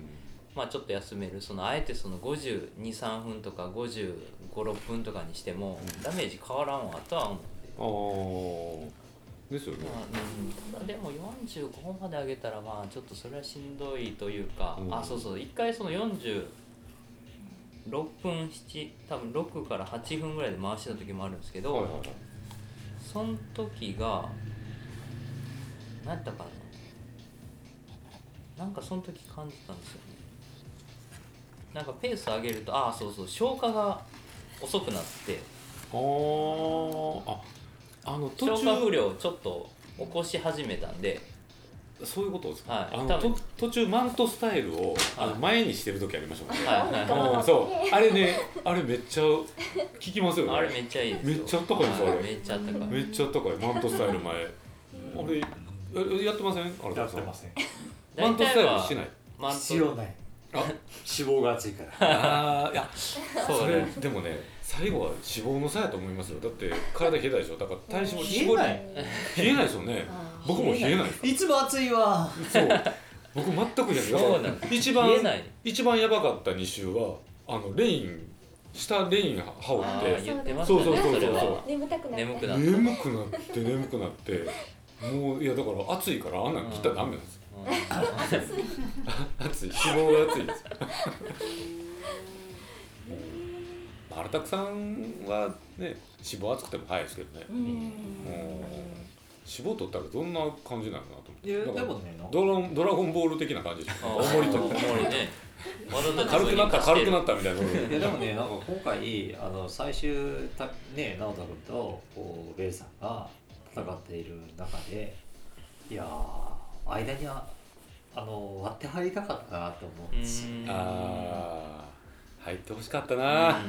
まあちょっと休めるそのあえてその523分とか556分とかにしてもダメージ変わらんわとは思って。ああですよね。まあうん、ただでも45まで上げたらまあちょっとそれはしんどいというか、うんあそうそう一回その46分7多分6から8分ぐらいで回してた時もあるんですけど、はいはいはい。その時が何やったかな？なんかその時感じたんですよね。なんかペース上げるとああそうそう消化が遅くなって。あー。ああの途消化不中良をちょっと起こし始めたんで。そういうことですか？はい。あのと途中マントスタイルをあのはい前にしてる時ありましたもんね。はいはい。あれねあれめっちゃ効きますよね。あれめっちゃいいですよ。めっちゃあったかいですあれ。はいめっちゃあったかい。めっちゃあったかい。マントスタイル前。あれややってません？あれやってませんマントスタイルしないマント必要ない。あ脂肪が厚いから。あーいやそれね。でもね最後は脂肪の差やと思いますよ。だって体冷えたでしょ？だから体脂肪冷えない。冷えないですよね。僕も冷えないいつも暑いわ。そう。僕全く冷えない。だかそうなんら一番冷えない。一番やばかった2週はあのレイン下レイン羽織あって。ー言ってましたねそうそうそうそう。眠たくなった眠くなった眠くなって眠くなって。もういやだから暑いからあんなん切ったらダメなんですよ 暑い。脂肪が暑いです。よ荒拓さんはね脂肪厚くても早いですけどね。うん。うん脂肪取ったらどんな感じなのかなと思って。でもねドラドラゴンボール的な感じです重りと重りね軽くなった軽くなっったみたいないやでもねなんか今回あの最終たね直人君とこうベルさんが戦っている中でいやー間にはあの割って入りたかったなと思うんですよあー入ってほしかったな。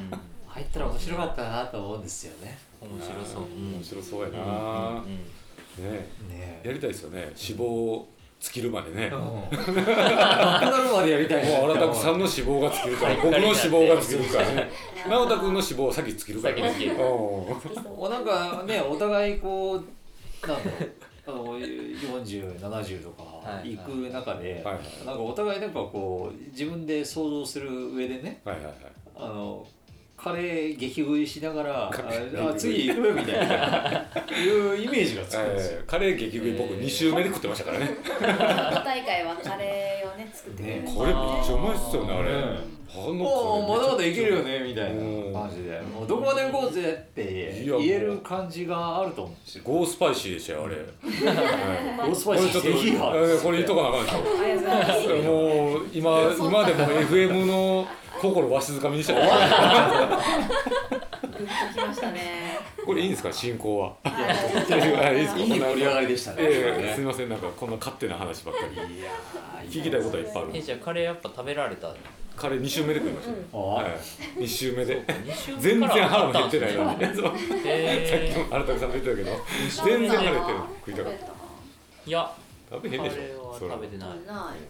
入ったら面白かったなと思うんですよね。面白そう。面白そうやうん。なうん。ね。ね。やりたいですよね。脂肪尽きるまでね。うん。もなくなるまでやりたいう荒拓さんの脂肪が尽きるから僕の脂肪が尽きるからね。直太君の脂肪を先尽きるから。ね先尽きる。うん。おなんかねお互いこうなんだろう4070とかはい。行く中で、はい。はい。なんかお互いなんかこう自分で想像する上でねはい。はい。はい。あのカレー激食いしながらああ次行くみたいな いうイメージがつくんですよ。え。ーカレー激食い僕2週目で食ってましたからね。大会はカレーをね作ってくれる。ねこれめっちゃうまいっすよねあれねあのもうまだまだいけるよねみたいうん。な感じで。もうどこまで行こうぜって言える感じがあると思う。ゴースパイシーでしたよあれ。はい。オースこれちょっとぜひえーこれ言っとかなあかんでしょ。もう今今でも FM の心わしづかみにしたよ。グッときましたね。これいいんですか？進行は。はいい盛り上がりでしたね。ええすみません。なんかこんな勝手な話ばっかり。いやー聞きたいことはいっぱいある。えじゃあカレーやっぱ食べられた？カレー2週目で食いましたよ。あはい。2週目で。全然腹も減ってないのに そう。へさっきも荒拓さんも言ってたけど。全然腹減ってる食いたかった。ーいや。食べへんでしカレーはょそれ食べてない。な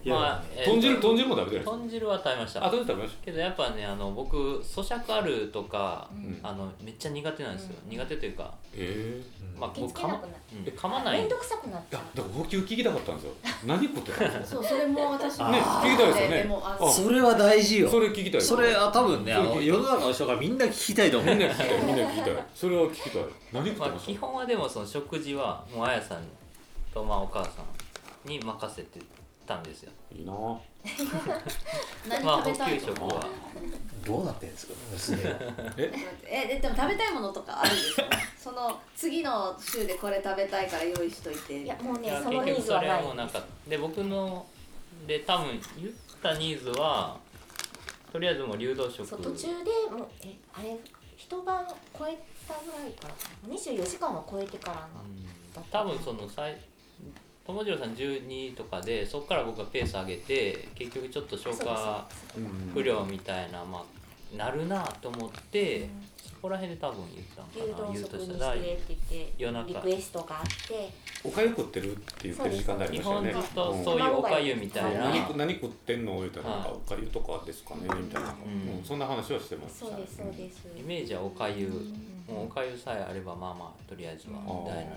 いまあえー豚汁豚汁も食べてない豚汁は食べました。あ豚汁食べましけどやっぱねあの僕咀嚼あるとか、ん。あのめっちゃ苦手なんですよ、苦手というか。たええまあ気僕噛ま付けなくなっう。ん。噛まない？面倒くさくなっいちゃう。やだから補給聞きたかったんですよ。何食ってたんですかそうそれも私ね聞きたいですよね。ああそれは大事よ。それ聞きたいそれは多分ねあのそれ聞世の中の人がみんな聞きたいと思う。みんな聞きたいみんな聞きたい。それは聞きたい。何食ってまあました基本はでもその食事はもうあやさんとまあお母さんに任せてたんですよ。いいな。まあ補食べたい給食は。どうなってんですか？娘は。え。えででも食べたいものとかあるんですか？その次の週でこれ食べたいから用意しといて。いやもういやねそのニー結局それズはないはもうなんかで僕ので多分言ったニーズはとりあえずもう流動食。そう途中でもうえあれ一晩超えたぐらいから24時間は超えてからな。うん。多分その最友次郎さん12とかでそこから僕がペース上げて結局ちょっと消化不良みたいなまあなるなと思ってそこら辺で多分言った牛のかな言う丼食にとししたてって言って夜中。リクエストがあって。おかゆ食ってるって言ってる時間帯あり基ましたよね。本ずっとうん。そういうおかゆみたいな。何何食ってんの？言うたらなんかはいおかゆとかですかねみたいな、うん。うんそんな話はしてます。そうですそうです。イメージはおかゆうん。もうおかゆさえあればまあまあとりあえずはみたいな。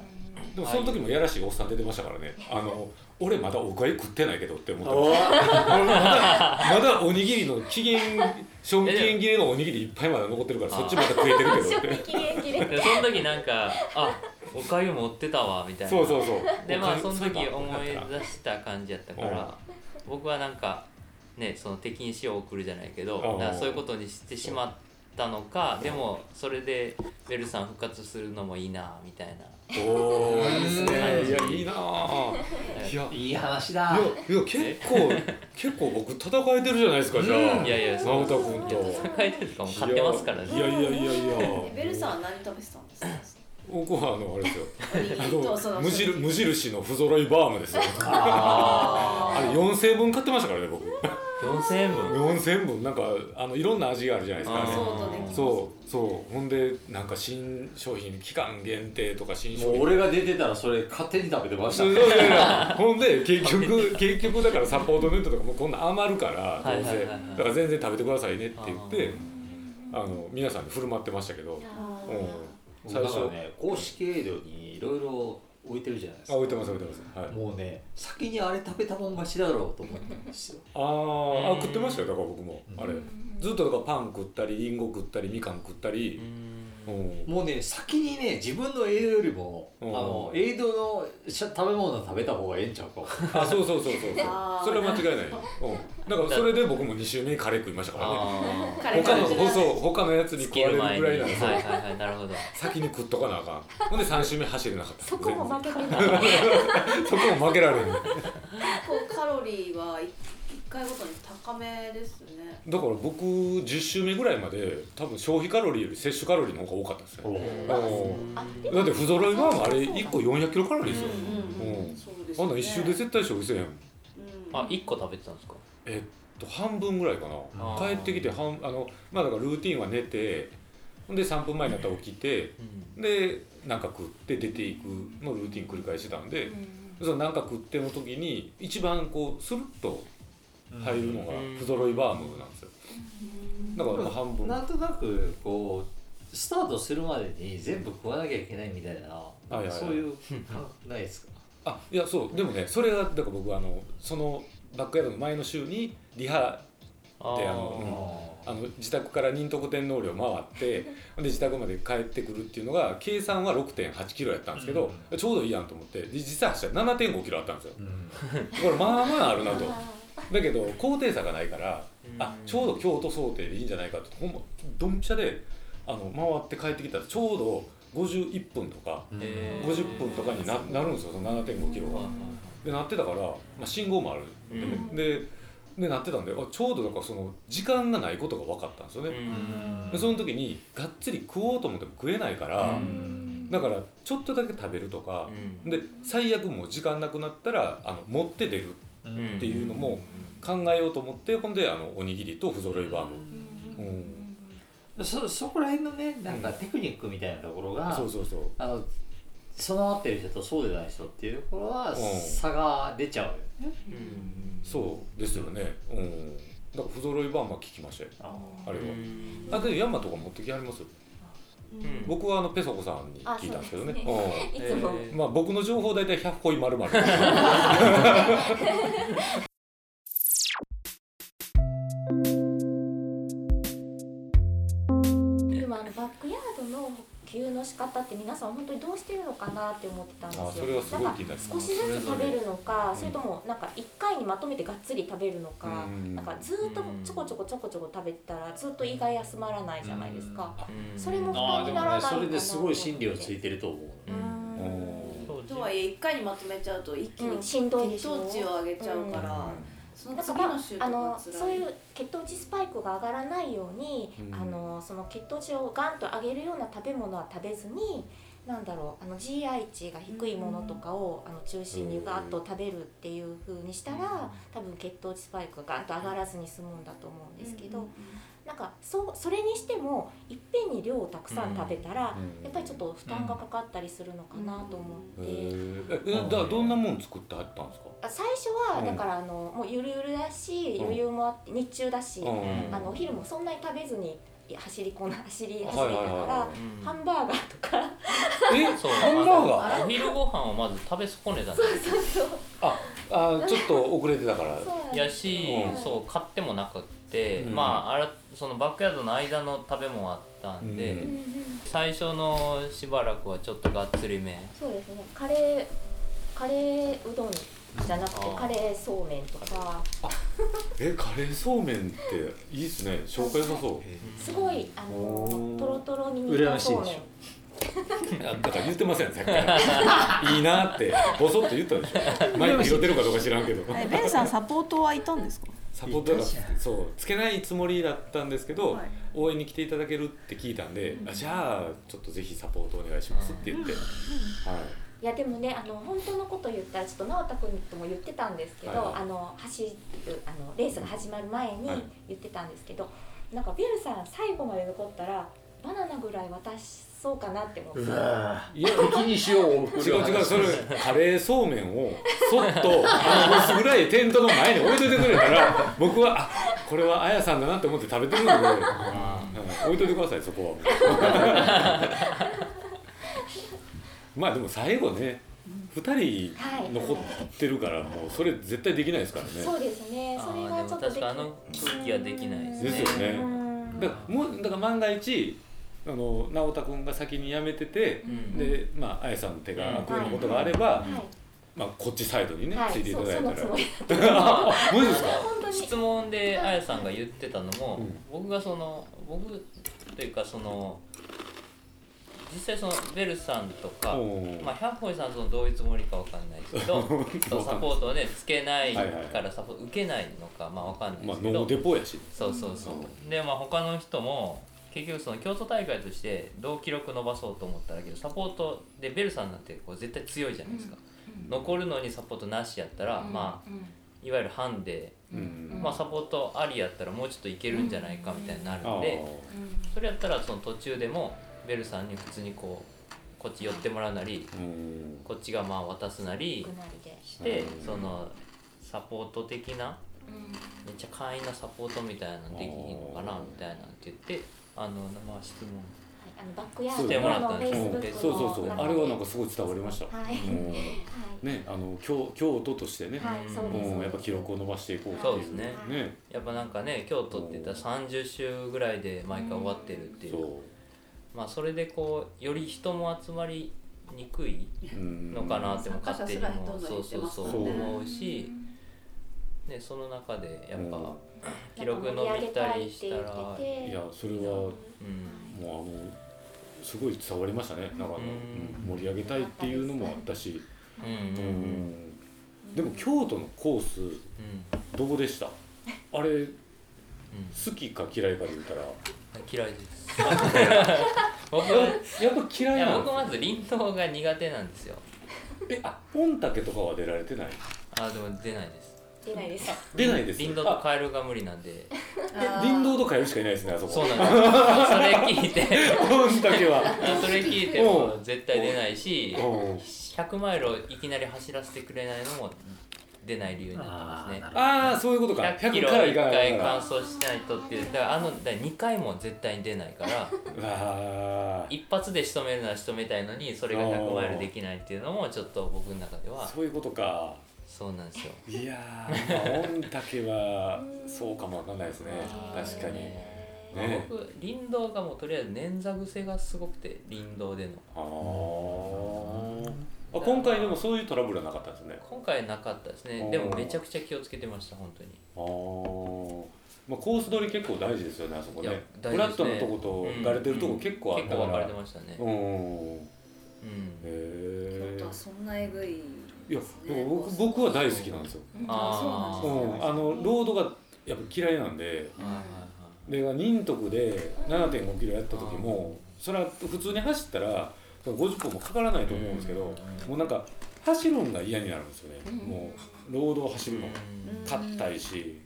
でもその時もやらしいおっさん出てましたからね。あの俺まだおかゆ食ってないけどって思ってました。俺 まだまだおにぎりの期限賞味期限切れのおにぎりいっぱいまだ残ってるからそっちまだ食えてるけど。でその時なんかあおかゆ持ってたわみたいな。そうそうそう。でまあその時思い出した感じやったから僕はなんかねその敵に塩を送るじゃないけどうん。だからそういうことにしてしまったのかでもそれでベルさん復活するのもいいなみたいなおーいいですね。いやいいなあいやいい話だ。いやいや結構結構僕戦えてるじゃないですかじゃあ。いやいや直太君と。戦いてるとかも勝ってますからね。いやいやいやいや。えベルさんは何食べてたんですか？僕はあのあれですよ。あの無印無印の不揃いバームですよ。ああれ4000分買ってましたからね僕4000円分。4000本なんかあのいろんな味があるじゃないですか。ねそうそうそう。ほんでなんか新商品期間限定とか新商品。もう俺が出てたらそれ勝手に食べてました。そうそうそう。ほんで結局結局だからサポートネットとかもうこんな余るからどうせ。だから全然食べてくださいねって言ってあの皆さんに振る舞ってましたけど、うん、最最初。初ね公式営業にいろいろ置いてるじゃないですか。あ置いてます置いてます。はい。もうね先にあれ食べたもん勝ちだろうと思ったんですよ。あーあ食ってましたよだから僕も。うん。あれ。ずっとだからパン食ったりリンゴ食ったりみかん食ったり、うんもうね先にね自分のエイドよりもあうん。のエイドのしゃ食べ物食べた方がええんちゃうか。もあそうそうそうそうそ れは間違いない、うん、だからそれで僕も2週目にカレー食いましたからね。他のそう他のやつーに食われるぐらいなんで。すよ、はいはいなるほど。先に食っとかなあかん。ほんで3週目走れなかった。そこも負けてない そこも負けられへん。だかこうカロリーは一回ごとに高めですね。ら僕10週目ぐらいまで多分消費カロリーより摂取カロリーの方が多かったですねあでだって不揃いバーもあれ1個400キロカロリーですよ、あんな一周で絶対消費せえへん。うん。あ一個食べてたんですか？えっと半分ぐらいかな。帰ってきて半あのまあだからルーティンは寝てで3分前になったら起きてでなんか食って出ていくのルーティン繰り返してたんで、そのなんか食っての時に一番こうスルッと入るのがうん。不揃いバームなんですよ。だからまあ半分。なんとなくこうスタートするまでに全部食わなきゃいけないみたいな、いはいはい。そういう感ないですか？あいやそう。でもねそれがだから僕あのそのバックヤードの前の週にリハあであのあの自宅から仁徳天皇陵回ってで自宅まで帰ってくるっていうのが計算は6 8キロやったんですけど、ちょうどいいやんと思ってで実際走ったら7 5キロあったんですよ。これまあまああるなとだけど高低差がないからあちょうど京都想定でいいんじゃないかとほんまドンピシャであの回って帰ってきたらちょうど51分とかへー50分とかにななるんですよその7 5キロが。でなってたから、まあ、信号もある。んで,、うん。ででなってたんであちょうどだからその時間がないことが分かったんですよね、でその時にがっつり食おうと思っても食えないから、だからちょっとだけ食べるとか、で最悪もう時間なくなったらあの持って出る。っていうのも考えようと思ってほんであのおにぎりと不揃いバーム、うん。そそこら辺のねなんかテクニックみたいなところが、そうそうそう。あの備わってる人とそうでない人っていうところはん。差が出ちゃうよね、そうですよね。うん。だから不揃いバームは聞きましたよ。あれは。あでヤンマとか持ってきはります？僕はあのペソコさんに聞いたんですけどね。あいつも。うんまあ僕の情報大体100個丸々で。もあのバックヤードの補給の仕方って皆さん本当にどうしてるのかなって思ってたんですよ。あそれはすごいなんか気になります。少しずつ食べるのかそれともなんか1回にまとめてがっつり食べるのかうん。なんかずっとちょこちょこちょこちょこ食べてたらずっと胃が休まらないじゃないですか。それも負担にならないかなねそれですごい心理をついてると思う、うん。とはいえ一回にまとめちゃうと一気にうん。しんどいで血しょ糖値を上げちゃうから、そのああのそういう血糖値スパイクが上がらないように、うん。あのその血糖値をガンと上げるような食べ物は食べずになんだろうあの GI 値が低いものとかを、あの中心にガーッと食べるっていう風にしたら、多分血糖値スパイクがガンと上がらずに済むんだと思うんですけど、なんかそうそれにしてもいっぺんに量をたくさん食べたら、うん。やっぱりちょっと負担がかかったりするのかなと思って。へええだどんなもん作ってはったんですか？あ最初はうん。だからあのもうゆるゆるだしうん。余裕もあって日中だし、うん。あのお昼もそんなに食べずに走りこな 走り走れたはいはいから、はハンバーガーとか。え？そうハンバーガー？お昼ご飯をまず食べ損ねたんですああちょっと遅れてたから。そうなんやし、うん。そう買ってもなくって、うん。まああれそのバックヤードの間の食べ物あったんで、うん。最初のしばらくはちょっとがっつりめ。そうですね。カレーカレーうどんじゃなくてカレーそうめんとか。えカレーそうめんっていいっすね。消化良さそう。すごいあのとろとろに煮羨たそうめん。だから言ってませんさっきから。いいなってボソッと言ったでしょ。マイク拾ってるかどうか知らんけど。えベンさんサポートはいたんですか？サポートがそうつけないつもりだったんですけど、はい。応援に来ていただけるって聞いたんで、あじゃあちょっとぜひサポートお願いしますって言って、はい。いやでもねあの本当のこと言ったらちょっと直太君とも言ってたんですけど、はいはい。あの走るあのレースが始まる前にはい。言ってたんですけど、なんかベルさん最後まで残ったらバナナぐらい渡そうかなって思ってうわいや敵にしよう違う違うそれカレーそうめんをそっとあのボスぐらいテントの前に置いといてくれたら 僕はあこれはあやさんだなって思って食べてるので、はい置いといてくださいそこは。まあでも最後ね2人残ってるからもうそれ絶対できないですからね。そうですね。あそれーでもがちょっと確かあの空気はできないですね。ですよね。うんだからもうだから万が一あの直太君が先に辞めてて、うん。でまああやさんの手がうん空くようなことがあれば、はい。まあ、こっちサイドにね、はい、ついていただいたら。のつもりあマジですか？質問であやさんが言ってたのも、うん。僕がその僕というかその実際そのベルさんとか、まあ、百歩さんそのどういうつもりかわかんないですけど そうサポートをねつけないからサポート受けないのかまあわかんないでまあすけど、ノーデポやし。そうそうそう。でまあ他の人も結局その京都大会としてどう記録伸ばそうと思ったらけどサポートでベルさんなんてこう絶対強いじゃないですか、残るのにサポートなしやったら、まあうん。いわゆるハンデ、うんまあ、サポートありやったらもうちょっといけるんじゃないかみたいになるあんで、ー。それやったらその途中でもベルさんに普通にこうこっち寄ってもらうなりうん。こっちがまあ渡すなりしてうん。そのサポート的なうん。めっちゃ簡易なサポートみたいなのできひんのかなみたいなんって言ってあのまあ質問。あのバックヤードそうしてもらったんですうんのフェイスブックそうそうそう。のあれはなんかすごい伝わりました。はい。もうねあの京京都としてね、はい、うんやっぱ記録を伸ばしていこうっていう。そうですね。ね。やっぱなんかね京都って言ったら30周ぐらいで毎回終わってるっていう。そまあそれでこうより人も集まりにくいうんのかなっても勝手にもそうそうそうそう思うし、ね、その中でやっぱうん。記録伸びたりしたら、いやそれはうん、もうあのすごい伝わりましたねなんかあの、う盛り上げたいっていうのもあったし、うんでも京都のコースうん。どうでした？あれ好きか嫌いかで言ったら。嫌いです。僕はやっぱ嫌いなの？僕まず林道が苦手なんですよ。えあポンタケとかは出られてない？あでも出ないです出ないです。出ないです。林道とあカエルが無理なんで。え林道とカエルしかいないですねあそこ。そうなんです。それ聞いて。ポンタケは。それ聞いても絶対出ないしうん。100マイルをいきなり走らせてくれないのも出ない理由になってますね。ああそういうことか。100キロからい1かない。回完走しないとっていう。だからあのだから2回も絶対に出ないからあ一発で仕留めるなら仕留めたいのにそれが100マイルできないっていうのもちょっと僕の中であはそういうことかそうなんですよ。いやー、まあ、御嶽はそうかもわかんないですね。確かに。まあね。僕林道がもうとりあえず捻挫癖がすごくて林道での。あー。あ今回でもそういうトラブルはなかったんですね。今回なかったですね。でもめちゃくちゃ気をつけてました本当に。あー。まあ、コース取り結構大事ですよねあそこね。大フラットのとことうん。がれてるとこ結構あったから。結構分かれてましたね。うん。うん。へえ京都はそんなえぐいいや僕僕は大好きなんですよ、あーうん、あのロードがやっぱ嫌いなんで。はいはいはい。で仁徳で7.5キロやった時もそれは普通に走ったら50分もかからないと思うんですけどもうなんか走るのが嫌になるんですよね。もうロードを走るのうん。硬いし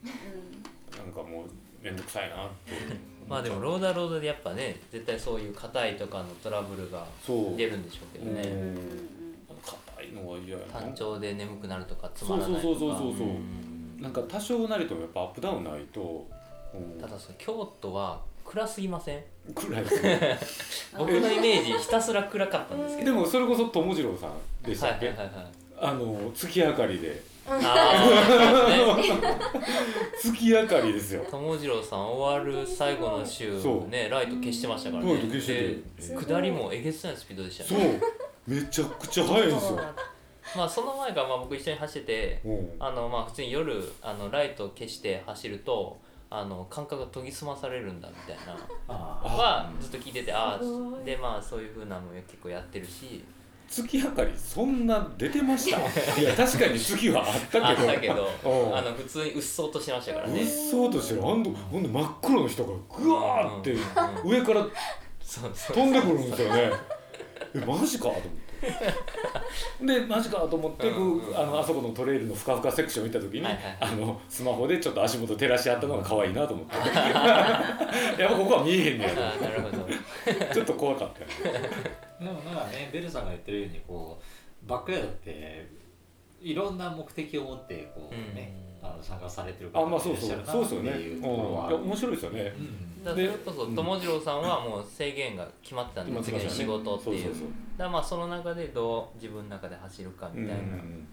なんかもう面倒くさいなって。まあでもローダーロードでやっぱね絶対そういう硬いとかのトラブルが出るんでしょうけどねいのは嫌やな。単調で眠くなるとかつまらないとか。そうそうそうそうそう。うん。なんか多少なりともやっぱアップダウンないと、うん、ただその京都は暗すぎません？暗い。ですね僕のイメージひたすら暗かったんですけど。でもそれこそ友次郎さんでしたっけ、はいはいはいはい。あの月明かりで。月明かりですよ。友次郎さん終わる最後の週ねライト消してましたからね。ライト消して下りもえげつないスピードでしたそう。ねめちゃくちゃ速いんですよ、まあその前からまあ僕一緒に走っててうん。あのまあ普通に夜あのライト消して走るとあの感覚が研ぎ澄まされるんだみたいな。あはずっと聞いててああでまあそういうふうなのも結構やってるし。月明かりそんな出てました？いや確かに月はあったけど。あったけどうん。あの普通にうっそうとしてましたからうっね。そうとしてる。あんどほんで真っ黒の人がグワーって上から飛んでくるんですよねえマジかと思って。でマジかと思って、うん僕あのあそこのトレイルのふかふかセクション行った時に、はいはいはい。あのスマホでちょっと足元照らし合ったのが可愛いなと思って。やっぱここは見えへんねやなるほど。ちょっと怖かったよね。でもなんかねベルさんが言ってるようにこうバックヤードっていろんな目的を持ってこうね、あの参加されてる方あまあそうそう。がいらっしゃるなそうですよね、っていうところは面白いですよね、うん。だからそれこそ友次郎さんはもう制限が決まってたんで次の仕事っていう。そうそうそう。だまあその中でどう自分の中で走るかみたいなうん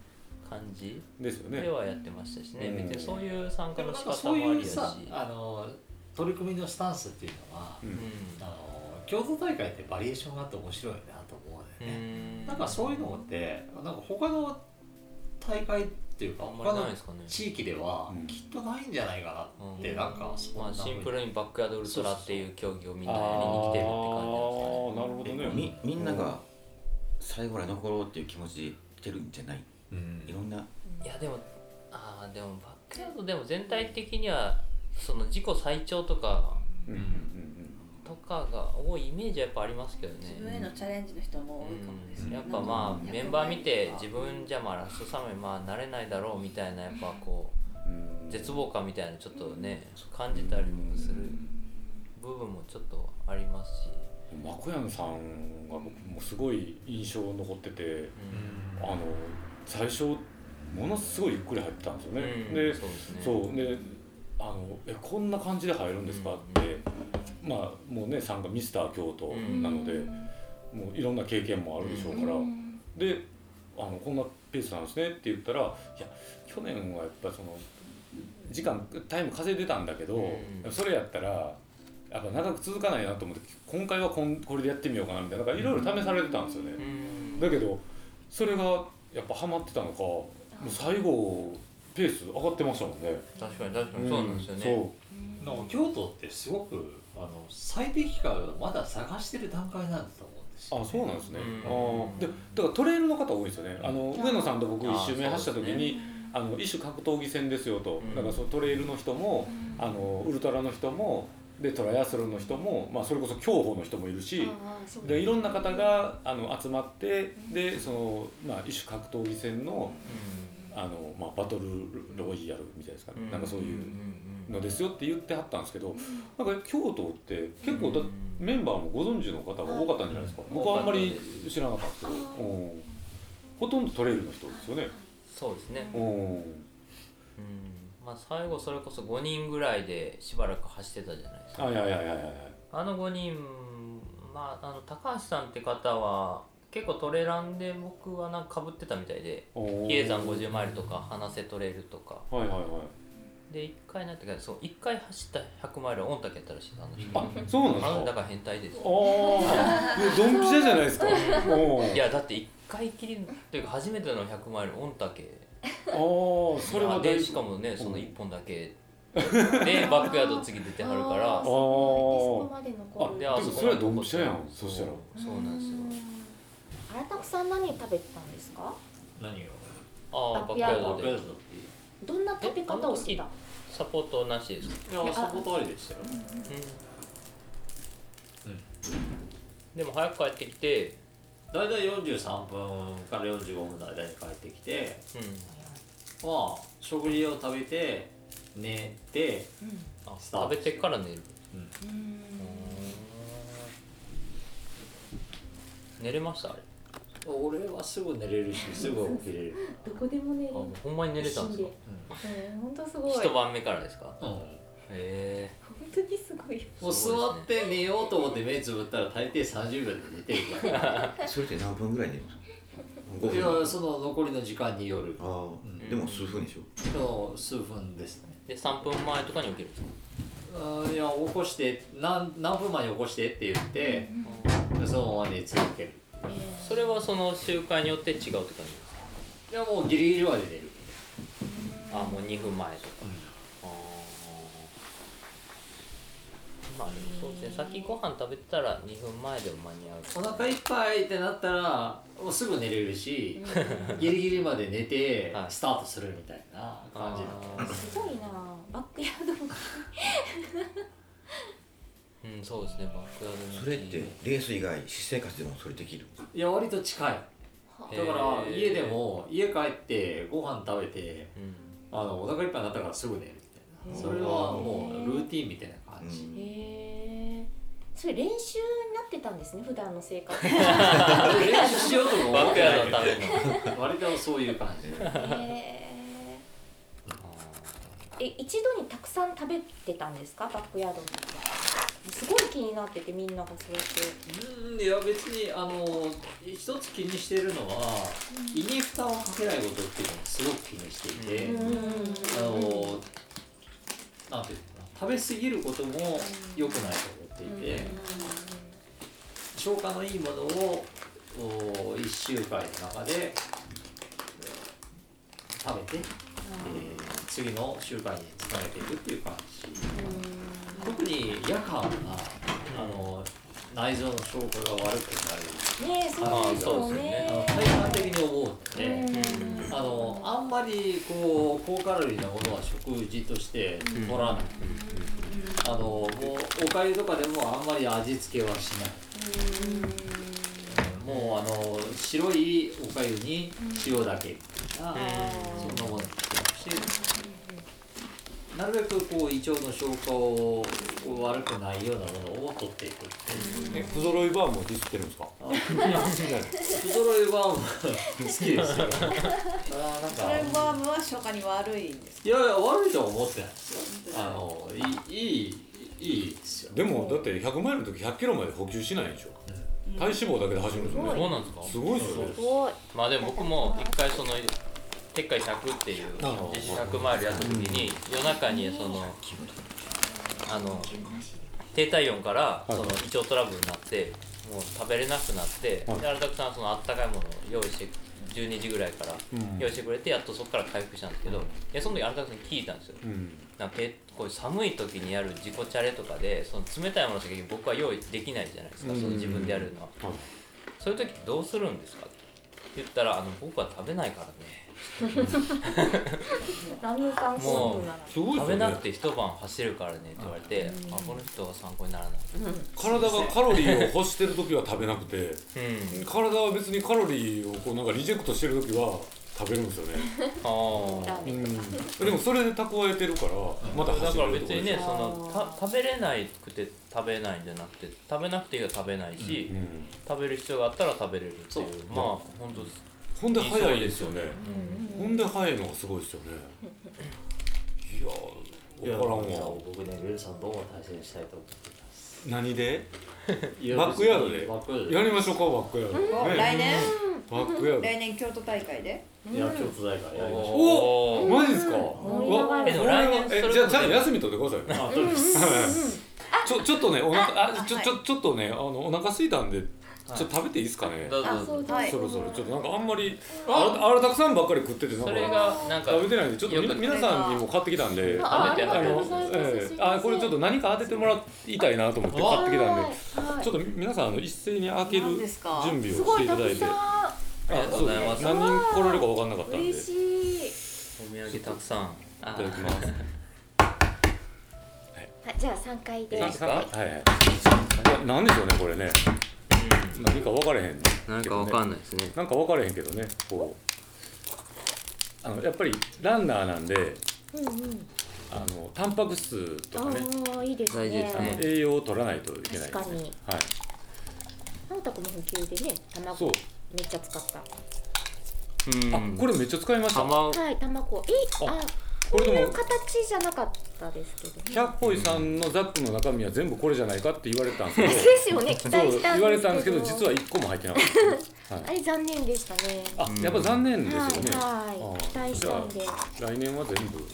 感じですよね。ではやってましたしね、うん。別にそういう参加の仕なんかそう方もありやしいうさあの取り組みのスタンスっていうのは、うん。うあの共同大会ってバリエーションがあって面白いなと思うんだよね、ん。なんかそういうのってなんか他の大会っていうかあんまり他のないですかね。地域ではうん。きっとないんじゃないかなって、うん。なんかそんなまあ、シンプルにバックヤードウルトラっていう競技をみんなあやりに来てるって感じなんですかね。ーなるほどねみみんなが最後まで残ろうっていう気持ちで来てるんじゃない？うんいろんな。いやでもああでもバックヤードでも全体的にはその自己最長とかうんうんとかが多いイメージはやっぱありますけどね。自分へのチャレンジの人も多いかもですね。やっぱまあメンバー見て自分じゃまあラストサムまあ慣れないだろうみたいなやっぱこうん。う絶望感みたいなのちょっとね感じたりもする部分もちょっとありますし、マコヤンさんが僕もすごい印象残っててあの最初ものすごいゆっくり入ってたんですよね、うん。でそうですね。そうであのえこんな感じで入るんですか？って、まあもうねさんがミスター京都なので、もういろんな経験もあるでしょうから、であのこんなペースなんですねって言ったらいや去年はやっぱりその時間タイム稼いでたんだけど、うん。それやったらやっぱ長く続かないなと思って今回はこんこれでやってみようかなみたいないろいろ試されてたんですよね、うん。だけどそれがやっぱハマってたのかもう最後ペース上がってましたもんね、確かに確かに。そうなんですよね、なんか京都ってすごくあの最適化をまだ探してる段階なんだと思うんですよ、そうあそうなんですね、うん。あー。でだからトレイルの方多いですよね。あの上野さんと僕一周目走った時にあの一種格闘技戦ですよと、うん。だからそのトレイルの人もあのウルトラの人もでトライアスロンの人も、まあ、それこそ競歩の人もいるし、でいろんな方があの集まってでその、まあ、一種格闘技戦のあの、まあ、バトルロイヤルみたいですかね、うん。なんかそういううんのですよって言ってはったんですけどなんか京都って結構だうんメンバーもご存知の方が多かったんじゃないですか、僕はあんまり知らなかったんです。けど、うん。ほとんどトレイルの人ですよね。そうですね、うん。うん。まあ、最後それこそ5人ぐらいでしばらく走ってたじゃないですか。あいやいやいやいやいやあの5人、まあ、あの高橋さんって方は結構トレランで僕はなんかかぶってたみたいで比叡山50マイルとか花瀬トレイルとか。はいはいはい。で1回なんていうかそう1回走った100マイルは御嶽やったらしいですあの人あそうなんですか？だから変態です。ああドンピシャじゃないですか。いやだって1回きりというか初めての100マイル御嶽。ああそれはでしかもねその1本だけ。で バックヤード次出てはるから。あそこーまで残る。であでもそれはドンピシャやんそしたら。そうなんですよ荒拓さん何食べてたんですか？何を？ああバックヤードで。バックヤード。ってどんな食べ方をしてた？サポートなしですか？いやサポートありでしたよ。うんでも早く帰ってきて。大体43分から45分の間に帰ってきて。うん。まあ食事を食べて寝てあスタート食べてから寝る。寝れました？あれ俺はすぐ寝れるしすぐ起きれる。どこでも寝れるあもうほんまに寝れたんですか？うん。本当すごい。一晩目からですか？うん。へえ。本当にすごいもう座って寝ようと思って目つぶったら大抵30秒で寝てるから。それって何分ぐらい寝るの？5い分やその残りの時間による。ああ、でも数分でしょ？の数分ですね。で3分前とかに起きるんですか？うんいや起こして何何分前に起こしてって言って、そのまま寝続けるそれはその集会によって違うって感じですか？いやもうギリギリまで寝る、あもう2分前とか。あー。まあでもそうですね。先ご飯食べてたら2分前でも間に合う。お腹いっぱいってなったらもうすぐ寝れるしギリギリまで寝てはいスタートするみたいな感じあー。すごいな。バックヤードもうんそうですねバックヤードにそれってレース以外私生活でもそれできる？いや割と近い。だから家でも家帰ってご飯食べてうん。あのお腹いっぱいになったからすぐ寝るみたいな。それはもうルーティンみたいな感じ、へえそれ練習になってたんですね普段の生活。へ練習しようとも思バックヤードのためのど。割とそういう感じ。ええ一度にたくさん食べてたんですか？バックヤードの時はすごい気になっててみんながそうやって。うんいや別にあの一つ気にしているのは胃に負担をかけないことっていうのをすごく気にしていて、うんあのなんていうのかな食べ過ぎることも良くないと思っていて、消化のいいものをお1週間の中で食べて、えー次の週間につなげていくっていう感じ、特に夜間はあの内臓の消化が悪くなるねえそうですよね。あの体感的に思うので、あのあんまりこう高カロリーなものは食事として取らない、あのもうおかゆとかでもあんまり味付けはしない、うん。もうあの白いおかゆに塩だけ。みたいな、そんなものにしてるしなるべくこう胃腸の消化を悪くないようなものを取っていくっていう。え不揃いバーもディスってるんですか？不揃いは好きですよ。あーなんそれかバームは消化に悪いんですいやいや悪いとは思ってない。ですよ。あのいいいいいいですよ。でもだって100マイルの時100キロまで補給しないでしょ。体脂肪だけで走るんですよね。そうなんですかすごいですよね。すごい。まあでも僕も一回その鉄海100っていう実施100マイルやった時に夜中にそのあの低体温からその胃腸トラブルになってもう食べれなくなってはい。で荒拓さんはそのあったかいものを用意して12時ぐらいからうん。用意してくれてやっとそこから回復したんですけどいやその時荒拓さんに聞いたんですよ。うん。なんかペこう寒い時にやる自己チャレとかでその冷たいものしか僕は用意できないじゃないですか、うん。その自分でやるのは、はい。そういう時どうするんですか？って言ったらあの僕は食べないからねラムさんスープなら。すごい食べなくて一晩走るからねって言われて、あこの人は参考にならない、体がカロリーを欲してる時は食べなくてうん、体は別にカロリーをこうなんかリジェクトしてる時は食べるんですよね。あー。ラーメンとかでもそれで蓄えてるからまただから別にねそのた食べれないくて食べないんじゃなくて食べなくていいから食べないし、うん。食べる必要があったら食べれるっていう。まあ本当ですほんで早いですよね。うんほんで早いのがすごいですよね。いやからんわ。僕ねベルさんどうも対戦したいと思ってます。何で？バックヤードで？バックヤード。でやりましょうかバックヤード。来年。バックヤード。来年京都大会で。いや京都大会やりましょおおマジですか？盛り上がるえじゃあちゃ休み取ってください。ちょちょっとねお腹あちょはいちょちょっとねあのお腹空いたんでちょっと食べていいですかね？どうぞあそうです、はいそろ。そろちょっとなんかあんまりあらあらたくさんばっかり食っててなんそれかがなんか食べてないんでちょっと皆さんにも買ってきたんでああこれちょっと何か当ててもらいたいなと思って買ってきたんでちょっと皆さんあの一斉に開ける何準備をしていただいて。あそう何人来れるか分かんなかったんで。い嬉しい。お土産たくさん。あただきます。あじゃあ三回で。はい。はいい。やなんでしょうねこれね何か分かれへんなん。かわかんないですね。なんか分かれへんけどねこう。あのやっぱりランナーなんでうんうん。あのタンパク質とかねああいいですね。ね。栄養を取らないといけない確かに。はい。直太くんも補給でねそう。卵めっちゃ使った。うん。あこれめっちゃ使いました。卵はい卵。えああこれで形じゃなかったですけどね。百歩井さんのザックの中身は全部これじゃないかって言われてたんですけど ですよね期そう待したんですけど。言われたんですけど実は1個も入ってなかった。はい。あれ残念でしたね。あやっぱ残念ですよね。はいはい。あ期待したんで。来年は全部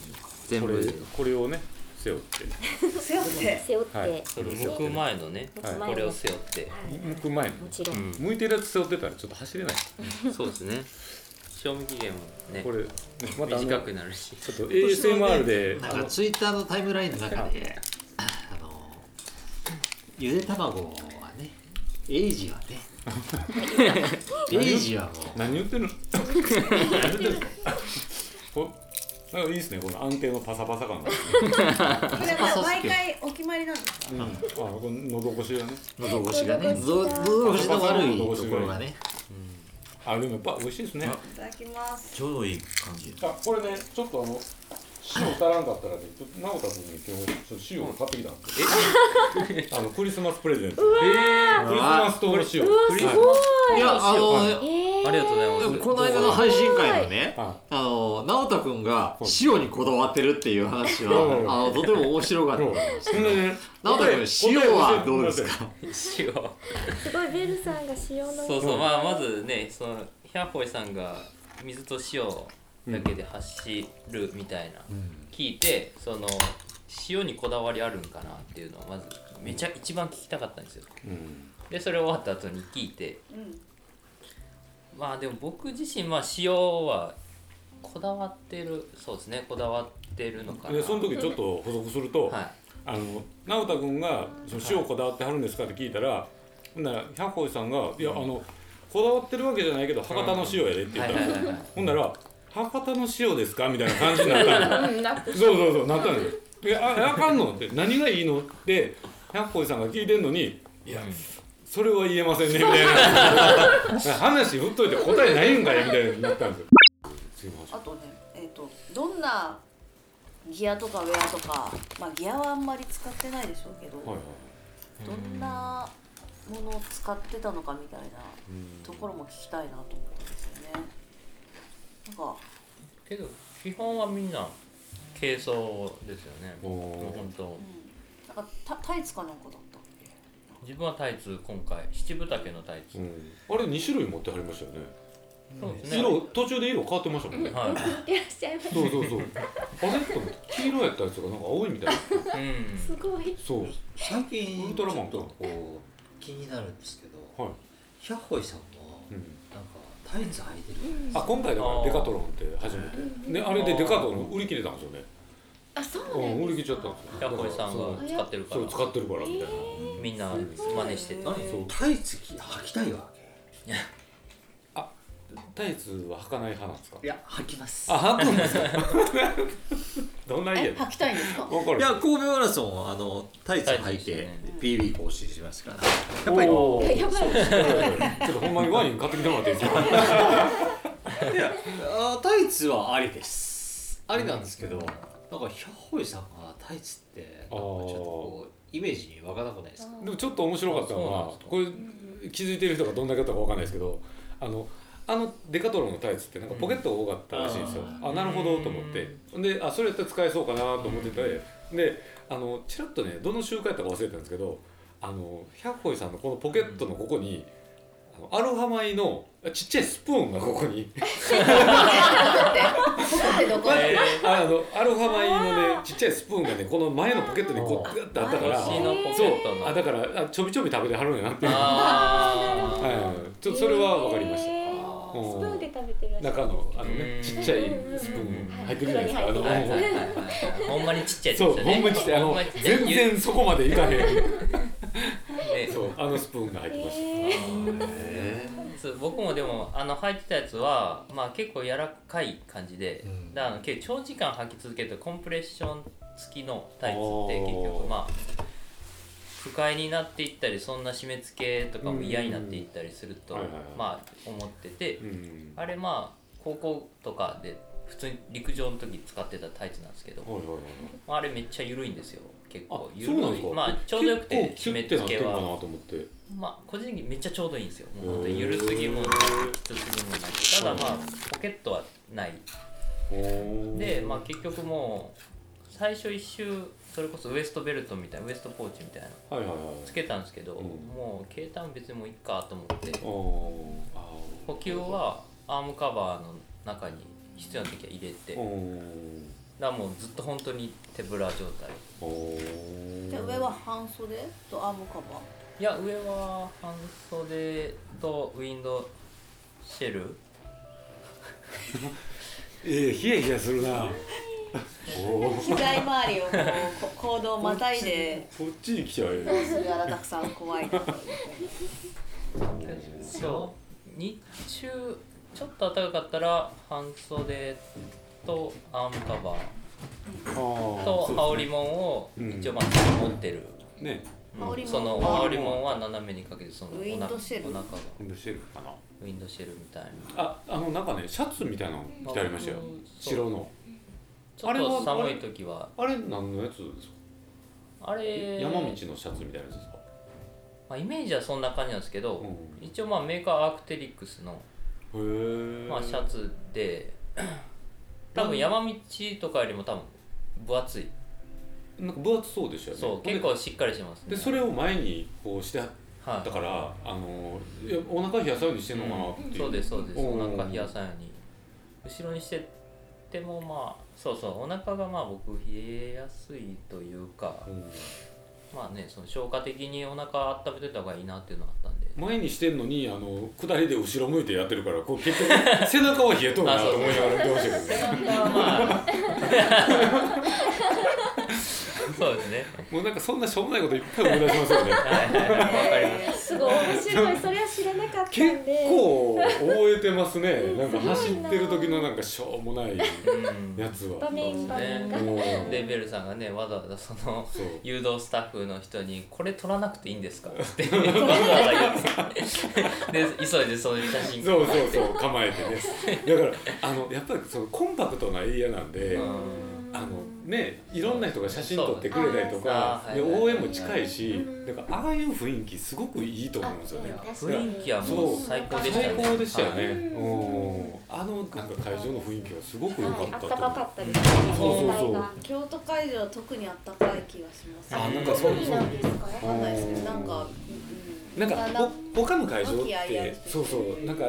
全部。これこれをね背負って。背負って。背負って、はい。それ向く前のねはいこれを背負って。はい。向く前にもちろん、うん。向いてるやつ背負ってたらちょっと走れない。そうですね賞味期限もねこれまたあの短くなるし。ちょっと ASMR でなんかツイッターのタイムラインの中で、あのゆで卵はね、エイジはね、エイジはもう何言ってるの？何言ってるの？こなんかいいですねこの安定のパサパサ感が、これは毎回お決まりなんですか？うん、あこの喉越しがね。喉越しがね、喉喉越しの悪いところがね、あでもやっぱ美味しいですね。あいただきます。ちょうどいい感じ。あこれねちょっとあの塩足らんかったらねちょっと直太君に今日ちょっと塩を買ってきたんですよ。あのクリスマスプレゼント。クリスマス島の塩。はいいやあのえー、ありがとうございます。この間の配信会のねはあの直太くんが塩にこだわってるっていう話うん。はあのとても面白かったいますほん。でね直太くん塩はどうですか？塩。すごいベルさんが塩の。そうそうまあまずねそのヒャーホイさんが水と塩だけで走るみたいな、聞いてその塩にこだわりあるんかなっていうのをまずめちゃ一番聞きたかったんですよ。うん。でそれ終わった後に聞いて。うんまあでも僕自身まあ塩はこだわってるそうですね。こだわってるのかな。でその時ちょっと補足すると、はい。あの直太君が「その塩こだわってはるんですか?」って聞いたらほんなら百歩さんが「いやあのこだわってるわけじゃないけど博多の塩やで」って言ったんですほんなら「博多の塩ですか?」みたいな感じになったんですようんなってそうそうそうなったんですよでああかんの？って何がいいの？って百歩さんが聞いてんのに「いやそれは言えませんね」みたいな。話振っといて答えないんかいみたいになったんですよ。すいませんあとねえっ、とどんなギアとかウェアとかまあギアはあんまり使ってないでしょうけど、はいはい。どんなものを使ってたのかみたいなところも聞きたいなと思ったんですよねなんか。けど基本はみんな軽装ですよね。もう本当。うん。なんかタタイツかなんかだった自分はタイツ今回。七分丈のタイツ、うん。あれ2種類持ってはりましたよね。そうですね。色途中で色変わってましたもんね。はい。いらっしゃいますそうそうそう。あれと思って黄色やったやつがなんか青いみたいな。うん。すごい。そう。最近ウルトラマンとこう気になるんですけどはい、ヒャッホイさんもうん、タイツ履いてるあ今回だからデカトロンって初めて。であれでデカトロン売り切れたんですよね。あそううなんん売り切っちゃったんですよ。ヤッホイさんが使ってるから。そう使ってるからみたいな、みんな真似してて、何そうタイツ履きたいわけ タイツは履かない派なんですか？いや履きます。あ履くんですか？どんな家え履きたいんですか？わかる。いや神戸マラソンはあのタイツ履いて PB 更新しますから。やっぱりやばい。ちょっとほんまにワイン買ってきてもらっていいですか？いやあタイツはありです。ありなんですけどなんかヒャッホイさんがタイツってなんかちょっとこうイメージに湧かなくないですか？でもちょっと面白かったのあはこれ気づいてる人がどんだけだったかわかんないですけどあのあのデカトロンのタイツってなんかポケットが多かったらしいんですよ、あなるほどと思って。であそれやったら使えそうかなと思ってて。であのちらっとねどの集会やったか忘れたんですけどあの百歩井さんのこのポケットのここに、あのアロハ米のちっちゃいスプーンがここに。えあのアロハ米のねちっちゃいスプーンがねこの前のポケットにこうグッとあったから。そう。あだからあちょびちょび食べてはるんやなっていうあはい、ちょっとそれは分かりました。スプーンで食べてる中のあのねうん。ちっちゃいスプーン入ってるじゃないですか。あのうんーはい。はいはい。はい。ほんまにちっちゃいですそうほんまにちっちゃい。あの全然そこまでいかへん。ね。そうあのスプーンが入ってました。へそう僕もでもあの履いてたやつは、まあ、結構柔らかい感じで、うん。だから結構長時間履き続けるとコンプレッション付きのタイツって結局まあ不快になっていったりそんな締め付けとかも嫌になっていったりすると、まあ思ってて、うん。あれまあ高校とかで普通に陸上の時使ってたタイツなんですけど、ああれめっちゃ緩いんですよ結あ構、そうなんですか？まあちょうどよくて締め付けは。まあ個人的にめっちゃちょうどいいんですよ。もう本当にゆるすぎもなくきつすぎもなくただまあポケットはないでまあ結局もう最初一周それこそウエストベルトみたいなウエストポーチみたいなのはいはいはい。つけたんですけど、うん。もう携帯も別にもういっかと思って。補給はアームカバーの中に必要な時は入れて。だもうずっと本当に手ぶら状態。じゃあ上は半袖とアームカバいや上は半袖とウィンドシェル。ええヒヤヒヤするな。おおー。膝周りをこうこ行動をまたいで。こっちに来ちゃうよ。菅原たくさん怖いなそう。日中ちょっと暖かかったら半袖とアームカバーと羽織もんをうん一応まあ持ってる、ね。羽織もん。その羽織もんは斜めにかけてそのウィンドシェル。お腹がウィンドシェルフかな。ウィンドシェルみたいああのなんかねシャツみたいなの着てありましたよ。白の。なちょっと寒い時は。あれ何のやつですか？あれ山と道のシャツみたいなやつですか？まあ、イメージはそんな感じなんですけど、うん一応まあメーカーアークテリックスの、まあ、シャツで 多分山と道とかよりも多分分厚い。なんか分厚そうでしたよね。そう結構しっかりしてますね。でそれを前にこうしてはいだからあのいやお腹冷やさようにしてんのかなっていう、そうですそうです。うんお腹冷やさんように。後ろにしててもまあそうそうお腹がまあ僕冷えやすいというかうんまあねその消化的にお腹温めといた方がいいなっていうのがあったんで。前にしてんのにあの下りで後ろ向いてやってるからこう結局 背中は冷えとるなと思いながら見てましたけどね。まあ そうですね。もうなんかそんなしょうもないこといっぱい思い出しますよね。はいはいはい。わかりますすごい面白いそれは知らなかったん結で構覚えてますね。なんか走ってる時のなんかしょうもないうんやつは。場面場面が、もうでベルさんがねわざわざそのそう。誘導スタッフの人に「これ撮らなくていいんですか?」ってわざわざ言って。で急いでそういう写真。そうそうそう構えてね。だからあのやっぱりそのコンパクトなエリアなんで、うんあのねいろんな人が写真撮ってくれたりとかで応援も近いしうん。だからああいう雰囲気すごくいいと思うんですよね。雰囲気はもう最高でしたね。最高でしたよね。はい。うん。あのなんか会場の雰囲気がすごく良かはい、ったとあったかか思う。ったですね。そうそうそう。京都会場は特にあったかい気がします。あなんかそうそう。なんですかわかんないですけどなんか、うんなんかほ他の会場ってそうそうなんか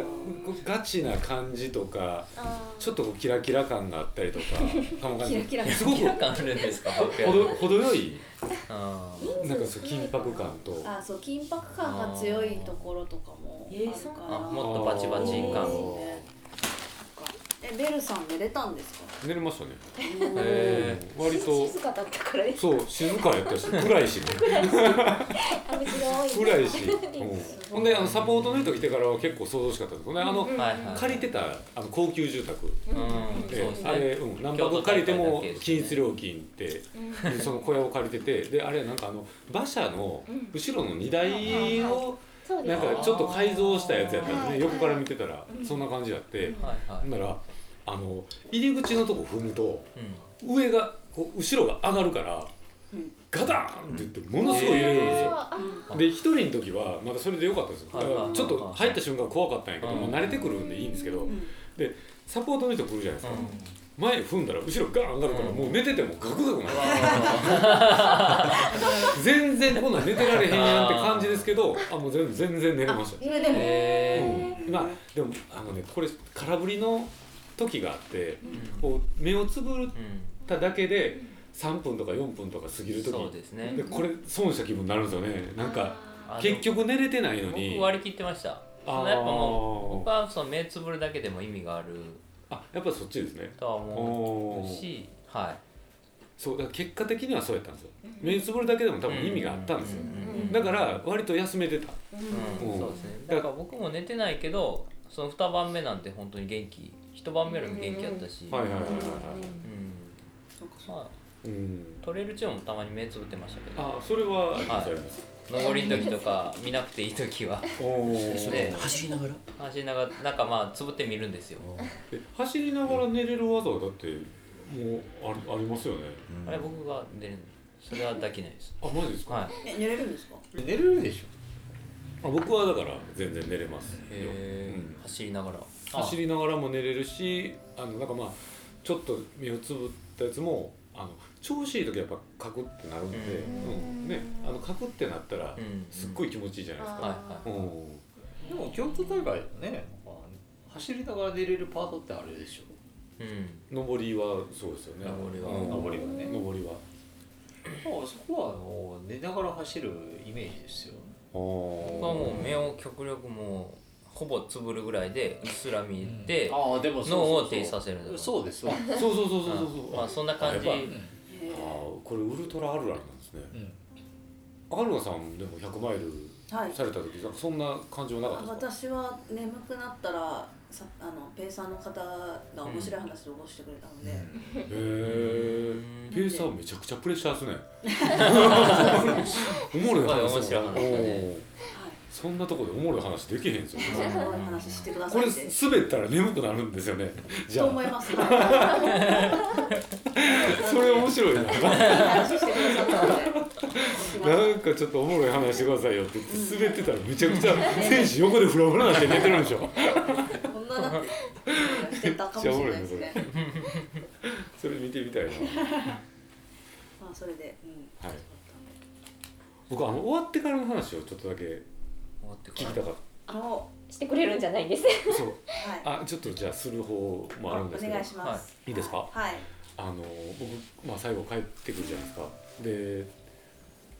ガチな感じとかあちょっとこうキラキラ感があったりとか かもキラキラ。すごくキラ感あるんですか僕ほど程よい。あなんかそう緊迫感と。あそう緊迫感が強いところとかもあるから、あもっとバチバチ感。ねえベルさん寝れたんですか？寝れましたね。へうん割と。静かだったからそう静かやったし暗いしね。暗いし、うん、ほんであのサポートの人来てからは結構想像しかったですねあの、うんはいはい。借りてたあの高級住宅。うんでそうあれ、うん、何泊借りても均一料金ってでその小屋を借りててであれなんかあの馬車の後ろの荷台をそうです。なんかちょっと改造したやつやったんですはいね横から見てたらそんな感じやって。はいはい。ほんならあの入り口のとこ踏むとうん。上がこう後ろが上がるからうん。ガタンって言ってものすごい揺れるんですよ。あで一人の時はまだそれで良かったですよ。だはい。からちょっと入った瞬間怖かったんやけど、うん。まあ、慣れてくるんでいいんですけど、ん。でサポートの人来るじゃないですか、う前踏んだら後ろガーン上がるから、うん。もう寝ててもガクガクなる。ん。全然こんなん寝てられへんやんって感じですけどあもう全全然寝れました。それでも、へうん。まあでもあのねこれ空振りの時があってこう目をつぶっうんただけで3分とか4分とか過ぎる時。そうですね。でこれ損した気分になるんですよね。なんか結局寝れてないのに。僕割り切ってました。そのやっぱもう僕はその目つぶるだけでも意味がある。あやっぱそっちですね。とは思うしはい。そうだから結果的にはそうやったんですよ。目つぶるだけでも多分意味があったんですよ。うんうんだから割と休めてた。うん。うん。そうですね。だから僕も寝てないけどその2晩目なんて本当に元気一晩目よりも元気やったし。はいはいはいはいはい。うん。まあうんトレイル中もたまに目つぶってましたけど。あそれははい。登りの時とか見なくていい時は。で走りながら？走りながらなんかまあつぶってみるんですよ。え走りながら寝れる技はだってもうありありますよね。あれ僕が寝るそれはできないです。あマジですか、はい。え寝れるんですか？寝れるでしあ僕はだから全然寝れますよ、へうん。ー走りながら走りながらも寝れるしあのなんかまあちょっと目をつぶったやつもあの調子いい時はやっぱカクってなるんで、うん。うん。ね、あのカクってなったらうん。すっごい気持ちいいじゃないですか、はいはいうん。ょでも京都大会ね。走りながら寝れるパートってあるでしょ。うん。上りはそうですよね。上りは。うん。上りはね。上りは。まあそこはあの寝ながら走るイメージですよあ僕はもう目を極力もうほぼつぶるぐらいでうっすら見てああでもそうそう脳そう。を停止させるそうですわ。そうそうそうそうそう。そうまあそんな感じ。ああーこれウルトラあるあるなんですね。うん。アルナさんでも100マイルはい。された時なんかそんな感じはなかったですか？私は眠くなったらさあのペーサーの方が面白い話で起こしてくれたので、へえペーサーめちゃくちゃプレッシャーですね。おもろい話面白い話そんなとこでおもろい話できへんですよはい、おもろい話してくだこれさいって。滑ったら眠くなるんですよね。じゃとあ思います。それ面白いな。なんかちょっとおもろい話してくださいよって言って滑ってたらめちゃくちゃ選手横でフラフラなって寝てるんでしょ。こんなだってしてたかもしれないですね。それ見てみたいな。まあそれで、うん。はい。僕あの終わってからの話をちょっとだけ終わって聞きたか。っあの、してくれるんじゃないです。たそう。はい。あちょっとじゃあする方もあるんですけど。お願いします。い。いですか？はい。あの僕、まあ、最後帰ってくるじゃないですか。で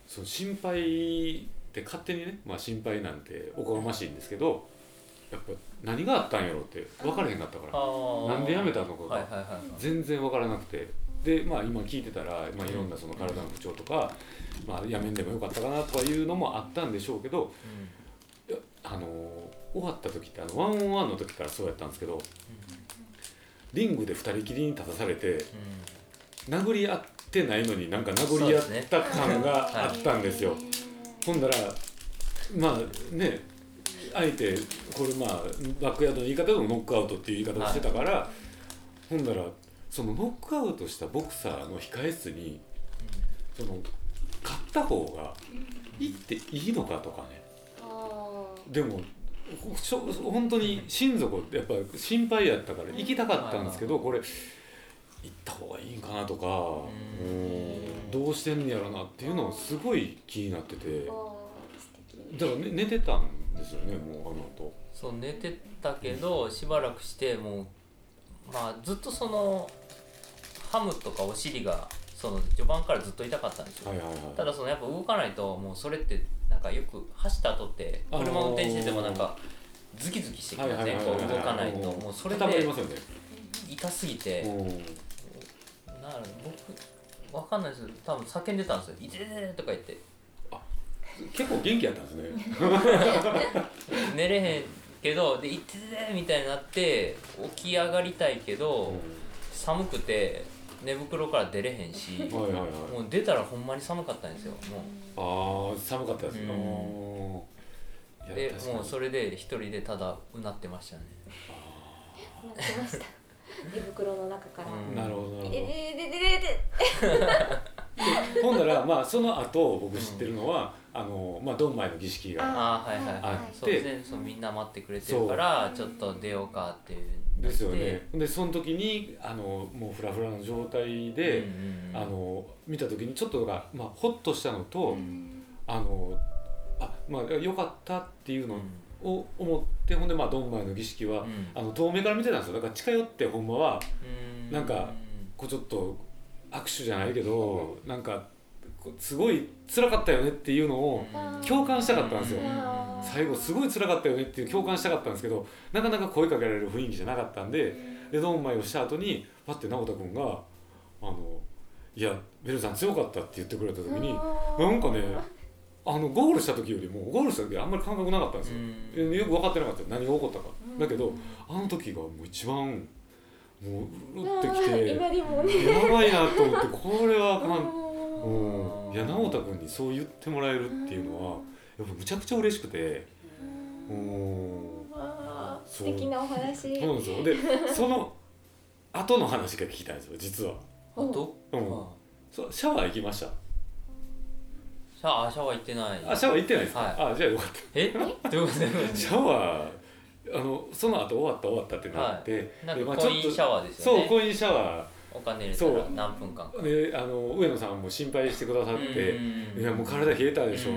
その心配って勝手にね、まあ、心配なんておこがましいんですけどやっぱ何があったんやろって分からへんかったから。なんで辞めたのかが全然分からなくて。でまあ今聞いてたら、まあ、いろんなその体の不調とか、まあ、辞めんでもよかったかなとかいうのもあったんでしょうけどあの終わった時ってあのワンオンワンの時からそうやったんですけどリングで二人きりに立たされて殴り合ってないのになんか殴り合った感があったんですよ。ほんだらまあね相手これまあバックヤードの言い方でもノックアウトっていう言い方をしてたから、ほんだらそのノックアウトしたボクサーの控え室にその勝った方が行っていいのかとかねでも本当に親族ってやっぱ心配やったから行きたかったんですけどこれ行った方がいいんかなとかうん。どうしてんねやろなっていうのをすごい気になってて。だから、ね、寝てたんですよねもうあの後。そう寝てたけどしばらくしてもうまあずっとそのハムとかお尻がその序盤からずっと痛かったんですよ、はいはいはい。ただそのやっぱ動かないともうそれってなんかよく走った後ってあのー車運転しててもなんかズキズキしてきませんこう動かないと。もうそれで痛すぎてうんなら僕わかんないです。多分叫んでたんですよ「痛てて」とか言って。結構元気やったんですね。寝れへんけどで「痛てて」みたいになって起き上がりたいけど寒くて寝袋から出れへんしはいはいはい。もう出たらほんまに寒かったんですよもああ寒かったですね、うん。うん。うでもうそれで一人でただうなってましたね。なってました。寝袋の中から。うん。なるほどなるほど。ででででで。ほんならまあその後僕知ってるのは、あのまあドンマイの儀式がああはいはいあはい。ってそうでそうみんな待ってくれてるからちょっと出ようかっていうですよね。でその時にあのもうフラフラの状態で、うんうんうんあの見た時にちょっとが、まあ、ホッとしたのと、あのあまあよかったっていうのを思ってほんでまあドンマイの儀式は、うん。あの遠目から見てたんですよ。だから近寄ってほんまはうん。なんかこうちょっと握手じゃないけどなんかこうすごい辛かったよねっていうのを共感したかったんですよ。最後すごい辛かったよねっていう共感したかったんですけどなかなか声かけられる雰囲気じゃなかったんででドンマイをした後にパッて直人君が「あのいやベルさん強かった」って言ってくれた時になんかねあのゴールした時よりもゴールした時あんまり感覚なかったんですよ。よく分かってなかった何が起こったか。だけどあの時がもう一番もううってきてやばいなと思ってこれはあかん。うん。うん、いや直人君にそう言ってもらえるっていうのはやっぱむちゃくちゃ嬉しくて。うん。あー素敵なお話。そう。なんですよ。でその後の話が聞きたいんですよ実は。あとうん。あ。そうシャワー行きました。シャワーシャワー行ってない。あシャワー行ってないですか、はあじゃあよかっえ？どういうこと？シャワーあのその後終わった終わったってなって、なんでまあかコインシャワーですよね。そうコインシャワお金入れたそう。ら何分間か。ーであの上野さんも心配してくださって「いやもう体冷えたでしょ」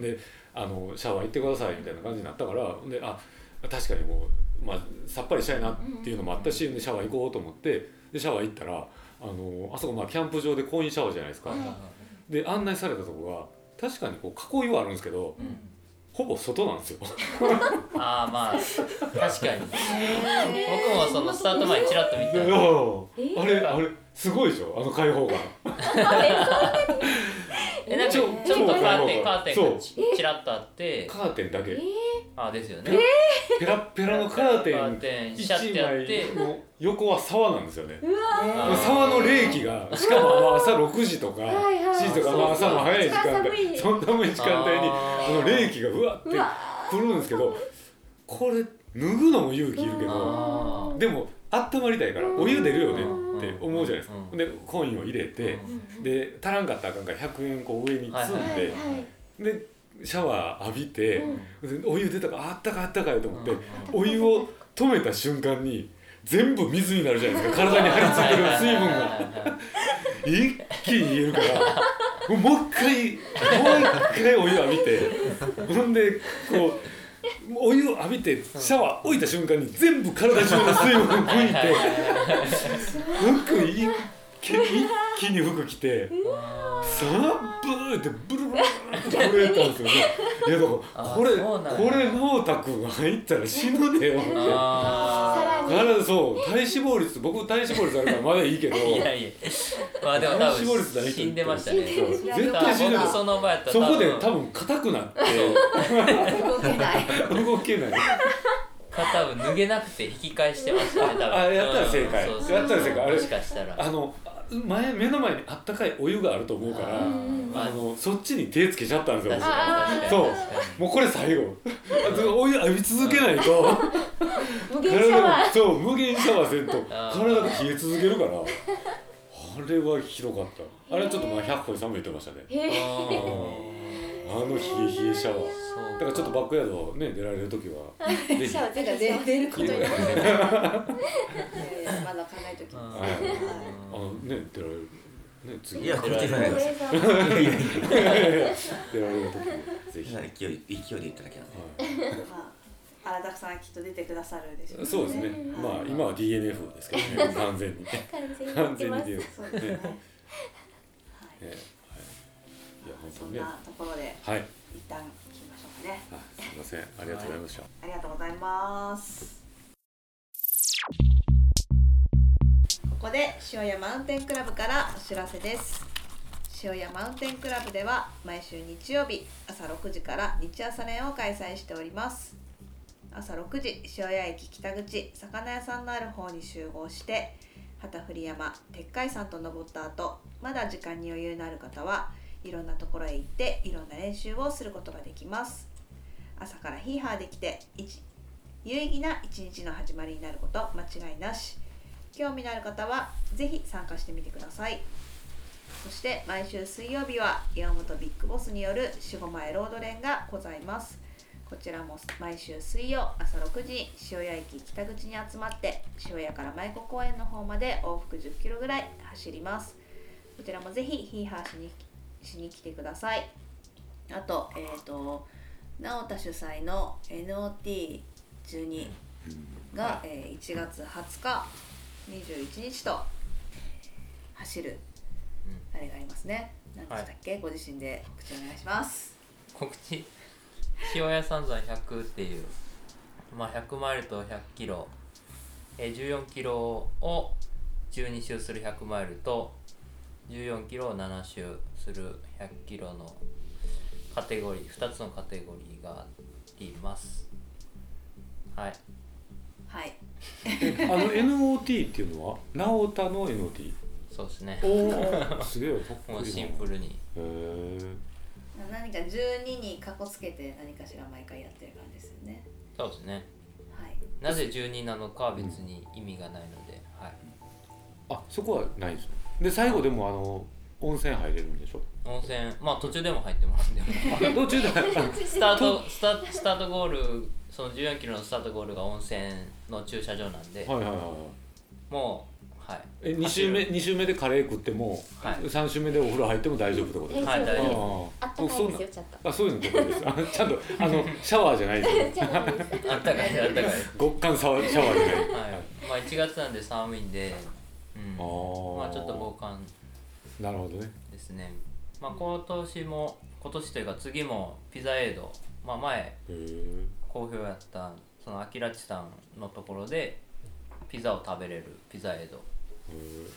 であのシャワー行ってくださいみたいな感じになったからであ確かにもう、まあ、さっぱりしたいなっていうのもあったし、でシャワー行こうと思ってでシャワー行ったらあのあそこまあキャンプ場でコインシャワーじゃないですか、で案内されたとこが確かにこう囲いはあるんですけどうんほぼ外なんですよ。ああまあ確かに。僕もそのスタート前にチラッと見いた。やあれあれすごいでしょ？あの開放感。えなんかちょっとカーテンカーテンがちちらっとあって。カーテンだけあですよね。ペラッペラのカーテカーンテンシャってやって。一枚の横は沢なんですよね。沢の冷気がしかもまあ朝6時とかはいはい。7時とかまあ朝の早い時間帯。そんな寒い時間帯にこの冷気がうわってくるんですけどこれ脱ぐのも勇気いるけどあでも温まりたいからお湯出るよねって思うじゃないですか。うん。でコインを入れてで足らんかったらあかんから100円こう上に積んはいはいではい。でシャワー浴びて、でお湯出たからあったかいあったかいと思って、うん。お湯を止めた瞬間に全部水になるじゃないですか。体に張り付いてる水分が。一気に入れるからもう一回もう一回お湯浴びてほんでこうお湯を浴びてシャワー置いた瞬間に全部体中の水分を拭いて服一気一気に服着て。さあブーってブルブルって震えたんですよね。いやだからこれこれ直太くんが入ったら死ぬでよってあさらそう体脂肪率僕体脂肪率あるからまだいいけど。ー いやいや。まあでも多体脂肪率分死んでましたね。絶対死ぬ僕その場やったらそこで多分。硬くなって。動けない動けない。多分脱げなくて引き返してましたね多分。あやったら正解。うんそうそう。やったら正解。あれもしかしたら。あの前目の前にあったかいお湯があると思うからあのそっちに手つけちゃったんですよそう。もうこれ最後。お湯浴び続けないと。無限シャワー。そう無限シャワーせんと体が冷え続けるから。あれはひどかった。あれはちょっとまあ100歩寒いってましたねあの冷え冷えシャワー。だからちょっとバックヤードね出られる時は。ぜひ。シャワー出出ることまだ考えときますはい。はいあのね出られる。ね次。いやこっちじゃないです小江さん出られる時。ぜひ、勢い勢いで言っただけなんでまあ荒田さんはきっと出てくださるでしょはい、そうですねまあ今は DNF ですけどね完全にね完全に DNF そうですねはいそんなところではい。一旦切りましょうかね。あすいません。ありがとうございました、ありがとうございます。ここで塩屋マウンテンクラブからお知らせです。塩屋マウンテンクラブでは毎週日曜日朝6時から日朝練を開催しております。朝6時塩屋駅北口魚屋さんのある方に集合して旗振山鉄海山と登った後まだ時間に余裕のある方はいろんなところへ行っていろんな練習をすることができます。朝からヒーハーできて有意義な一日の始まりになること間違いなし。興味のある方はぜひ参加してみてください。そして毎週水曜日は岩本ビッグボスによる四五前ロード連がございます。こちらも毎週水曜朝6時に塩谷駅北口に集まって塩谷から舞子公園の方まで往復10キロぐらい走ります。こちらもぜひヒーハーしにしに来てください。あとえっ、と直田主催の NOT12 が、えー1月20日21日と走るあれがありますね。何でしたっけ、ご自身で口お願いします。告知？塩屋三山100っていう、まあ、100マイルと100キロ。えー14キロを12周する100マイルと14キロを7周する100キロのカテゴリー2つのカテゴリーがあります。はい。はい。あの NOT っていうのは直太の NOT そうですね。おおすげえもうシンプルに。へえ何か12にかこつけて何かしら毎回やってる感じですよね。そうですね。はい。なぜ12なのかは別に意味がないので、はい、あそこはないですねで最後でもあの温泉入れるんでしょ？温泉まあ途中でも入ってもらうん途中で。スタートスタスタートゴールその14キロのスタートゴールが温泉の駐車場なんで、はいはいはいはい。もうはい。え2週目二週目でカレー食っても、はい。3週目でお風呂入っても大丈夫ってことですか？はい。大丈夫あったかいですよちゃんと。あそういうの得意です。あちゃんとあのシャワーじゃないです あったかいあったかい。極寒シャワーシャワーじゃない。はい。まあ1月なんで寒いんで、うん、まあちょっと防寒なるほどね。ですね。まあ今年も今年というか次もピザエイド。まあ前好評やったそのアキラチさんのところでピザを食べれるピザエイド。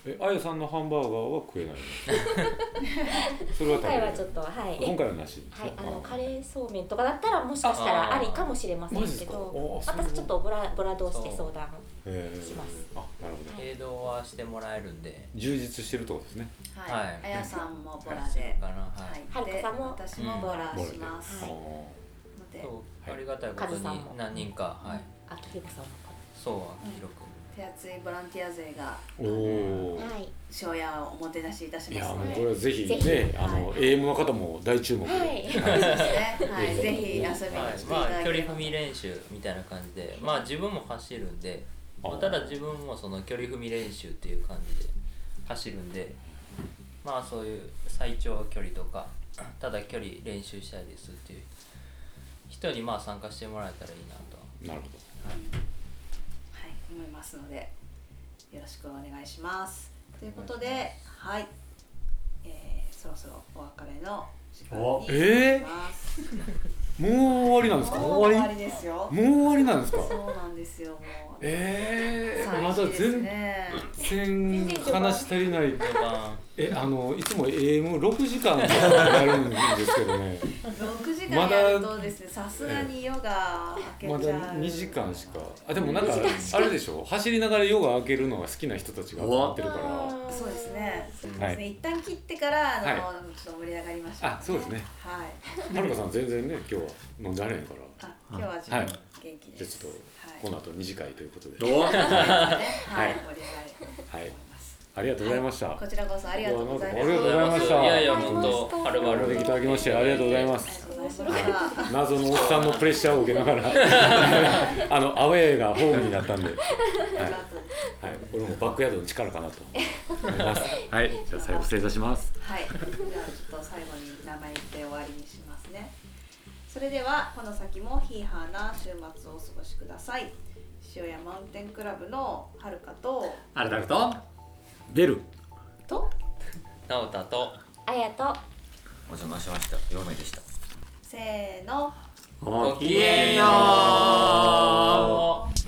えあやさんのハンバーガーは食えないの？それは食べれる今回はちょっとはい。今回はなし。はい、あのカレーそうめんとかだったらもしかしたらありかもしれませんマジですか？けど私ちょっとボラボラ同士で相談えーします。あなるほど。営業はしてもらえるんで。充実してるってことですね。はい、はい。あやさんもボラで。かなはい。はるかさんも？私もボラします、ありがたいことに何人かはい。秋広さんも。そう秋広手厚いボランティア勢がおおー。はい。庄屋をおもてなしいたしいやます。のでもうこれはぜひねあの AM の方も大注目。はい。そうですね、はい、ぜひ遊びに来ていたはい、だまあ距ければ離踏み練習みたいな感じで。まあ自分も走るんで、まあただ自分もその距離踏み練習っていう感じで走るんでまあそういう最長距離とかただ距離練習したいですっていう人にまあ参加してもらえたらいいなと。なるほど。はい、思いますのでよろしくお願いします。ということで、はい、えー、そろそろお別れの時間おにえーなります。もう終わりなんですか？もう終わりですよ。りもう終わりなんですか？そうなんですよ。もうえー、まだ全ね。然話足りない序盤えあのいつも AM6 時間やるんですけどね。六時間まだやるとですね、さすがにヨガ開まけちゃう。だ2時間しか。あでもなんかあれでしょ？走りながらヨガ開けるのが好きな人たちが集まってるから。そうですね。そうですね。はい一旦切ってからあの、はい。ちょっと盛り上がりましょう、あそうですね。はい。はるかさん全然ね今日は飲んであれへんから。あ、今日は自分はい。元気です。じゃあちょっとはい。この後二次会ということで。おはい、盛り上がり。はいと思い。ありがとうございました、こちらこそありがとうございます。ありがとうございました。いやいや本当はるばるお招きいただきましてありがとうございまあす。謎のおっさんのプレッシャーを受けながら。あのアウェーがホームになったんで、はい。はい、これもバックヤードの力かなと思います。はい。じゃあ最後失礼いたします。はい、じゃあちょっと最後に名前言って終わりにしますね。それではこの先もヒーハーな週末をお過ごしください。塩屋マウンテンクラブのはるかと。あれだと出る。と？直太と。あやと。お邪魔しました。4名でした。せーの。ごきげんよう。